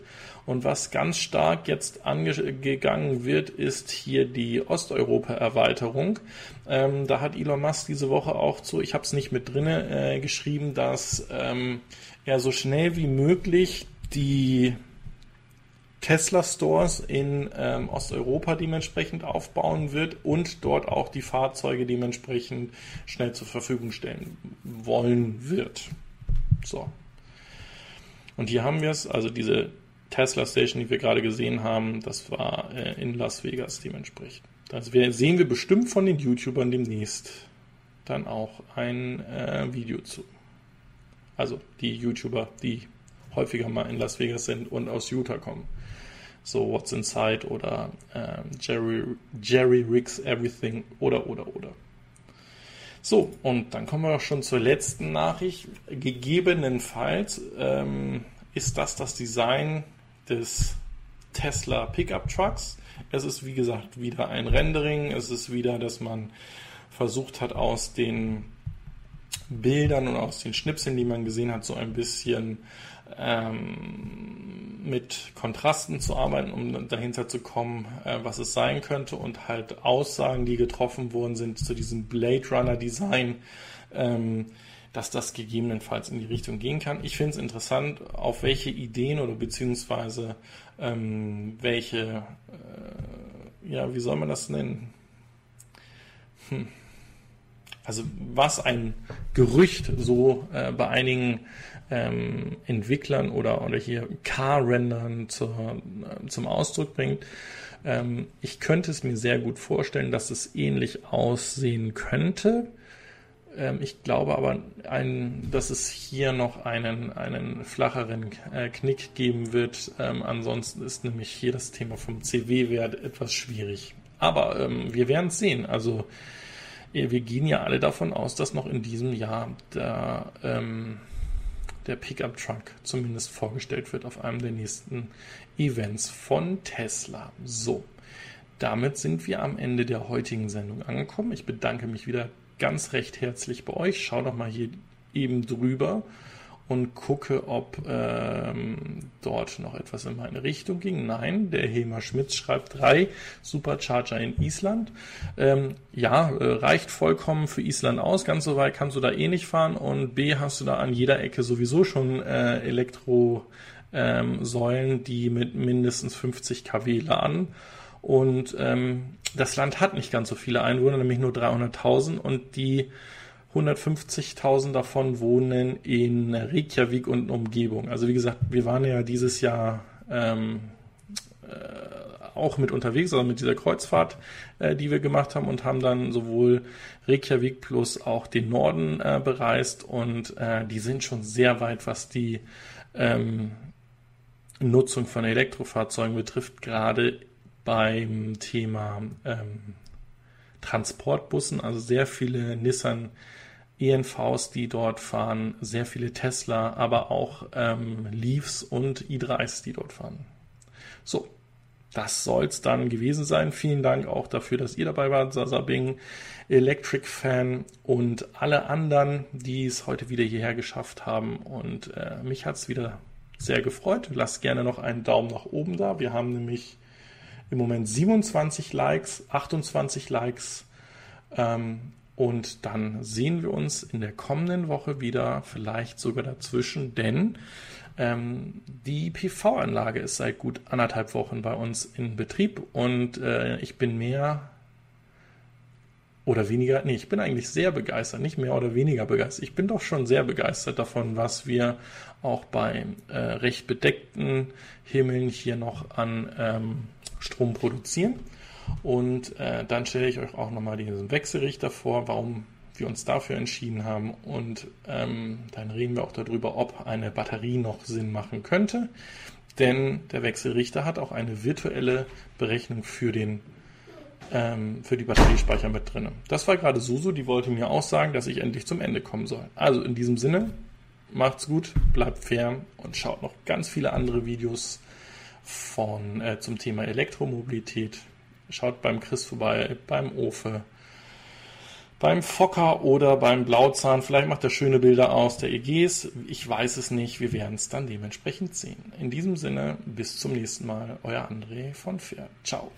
Und was ganz stark jetzt angegangen wird, ist hier die Osteuropa-Erweiterung. Ähm, da hat Elon Musk diese Woche auch zu, ich habe es nicht mit drinne äh, geschrieben, dass ähm, er so schnell wie möglich die Tesla Stores in ähm, Osteuropa dementsprechend aufbauen wird und dort auch die Fahrzeuge dementsprechend schnell zur Verfügung stellen wollen wird. So. Und hier haben wir es, also diese Tesla Station, die wir gerade gesehen haben, das war äh, in Las Vegas dementsprechend. Also wir, sehen wir bestimmt von den YouTubern demnächst dann auch ein äh, Video zu. Also die YouTuber, die häufiger mal in Las Vegas sind und aus Utah kommen. So What's Inside oder äh, Jerry, Jerry Riggs Everything oder oder oder. So, und dann kommen wir auch schon zur letzten Nachricht. Gegebenenfalls ähm, ist das das Design des Tesla Pickup Trucks. Es ist wie gesagt wieder ein Rendering. Es ist wieder, dass man versucht hat, aus den Bildern und aus den Schnipseln, die man gesehen hat, so ein bisschen ähm, mit Kontrasten zu arbeiten, um dahinter zu kommen, äh, was es sein könnte und halt Aussagen, die getroffen worden sind zu diesem Blade Runner Design. Ähm, dass das gegebenenfalls in die Richtung gehen kann. Ich finde es interessant, auf welche Ideen oder beziehungsweise ähm, welche, äh, ja, wie soll man das nennen? Hm. Also was ein Gerücht so äh, bei einigen ähm, Entwicklern oder, oder hier Car-Rendern zur, äh, zum Ausdruck bringt. Ähm, ich könnte es mir sehr gut vorstellen, dass es ähnlich aussehen könnte. Ähm, ich glaube aber, ein, dass es hier noch einen, einen flacheren äh, Knick geben wird. Ähm, ansonsten ist nämlich hier das Thema vom CW-Wert etwas schwierig. Aber ähm, wir werden es sehen. Also äh, wir gehen ja alle davon aus, dass noch in diesem Jahr der, ähm, der Pickup Truck zumindest vorgestellt wird auf einem der nächsten Events von Tesla. So, damit sind wir am Ende der heutigen Sendung angekommen. Ich bedanke mich wieder ganz recht herzlich bei euch. Schau doch mal hier eben drüber und gucke, ob ähm, dort noch etwas in meine Richtung ging. Nein, der Helmer Schmitz schreibt drei Supercharger in Island. Ähm, ja, äh, reicht vollkommen für Island aus. Ganz so weit kannst du da eh nicht fahren. Und B, hast du da an jeder Ecke sowieso schon äh, Elektrosäulen, ähm, die mit mindestens 50 kW laden. Und ähm, das Land hat nicht ganz so viele Einwohner, nämlich nur 300.000 und die 150.000 davon wohnen in Reykjavik und Umgebung. Also wie gesagt, wir waren ja dieses Jahr ähm, äh, auch mit unterwegs, also mit dieser Kreuzfahrt, äh, die wir gemacht haben und haben dann sowohl Reykjavik plus auch den Norden äh, bereist und äh, die sind schon sehr weit, was die ähm, Nutzung von Elektrofahrzeugen betrifft, gerade beim Thema ähm, Transportbussen, also sehr viele Nissan ENVs, die dort fahren, sehr viele Tesla, aber auch ähm, Leafs und i3s, die dort fahren. So, das soll es dann gewesen sein. Vielen Dank auch dafür, dass ihr dabei wart, Sasabing, Electric Fan und alle anderen, die es heute wieder hierher geschafft haben. Und äh, mich hat es wieder sehr gefreut. Lasst gerne noch einen Daumen nach oben da. Wir haben nämlich im Moment 27 Likes, 28 Likes. Ähm, und dann sehen wir uns in der kommenden Woche wieder, vielleicht sogar dazwischen, denn ähm, die PV-Anlage ist seit gut anderthalb Wochen bei uns in Betrieb und äh, ich bin mehr oder weniger, nee, ich bin eigentlich sehr begeistert, nicht mehr oder weniger begeistert. Ich bin doch schon sehr begeistert davon, was wir auch bei äh, recht bedeckten Himmeln hier noch an ähm, Strom produzieren. Und äh, dann stelle ich euch auch nochmal diesen Wechselrichter vor. Warum wir uns dafür entschieden haben. Und ähm, dann reden wir auch darüber, ob eine Batterie noch Sinn machen könnte. Denn der Wechselrichter hat auch eine virtuelle Berechnung für den ähm, für die Batteriespeicher mit drin. Das war gerade Susu, die wollte mir auch sagen, dass ich endlich zum Ende kommen soll. Also in diesem Sinne, macht's gut, bleibt fair und schaut noch ganz viele andere Videos von äh, zum Thema Elektromobilität. Schaut beim Chris vorbei, beim Ofe, beim Fokker oder beim Blauzahn. Vielleicht macht er schöne Bilder aus der EGs. Ich weiß es nicht. Wir werden es dann dementsprechend sehen. In diesem Sinne, bis zum nächsten Mal. Euer André von Fair. Ciao.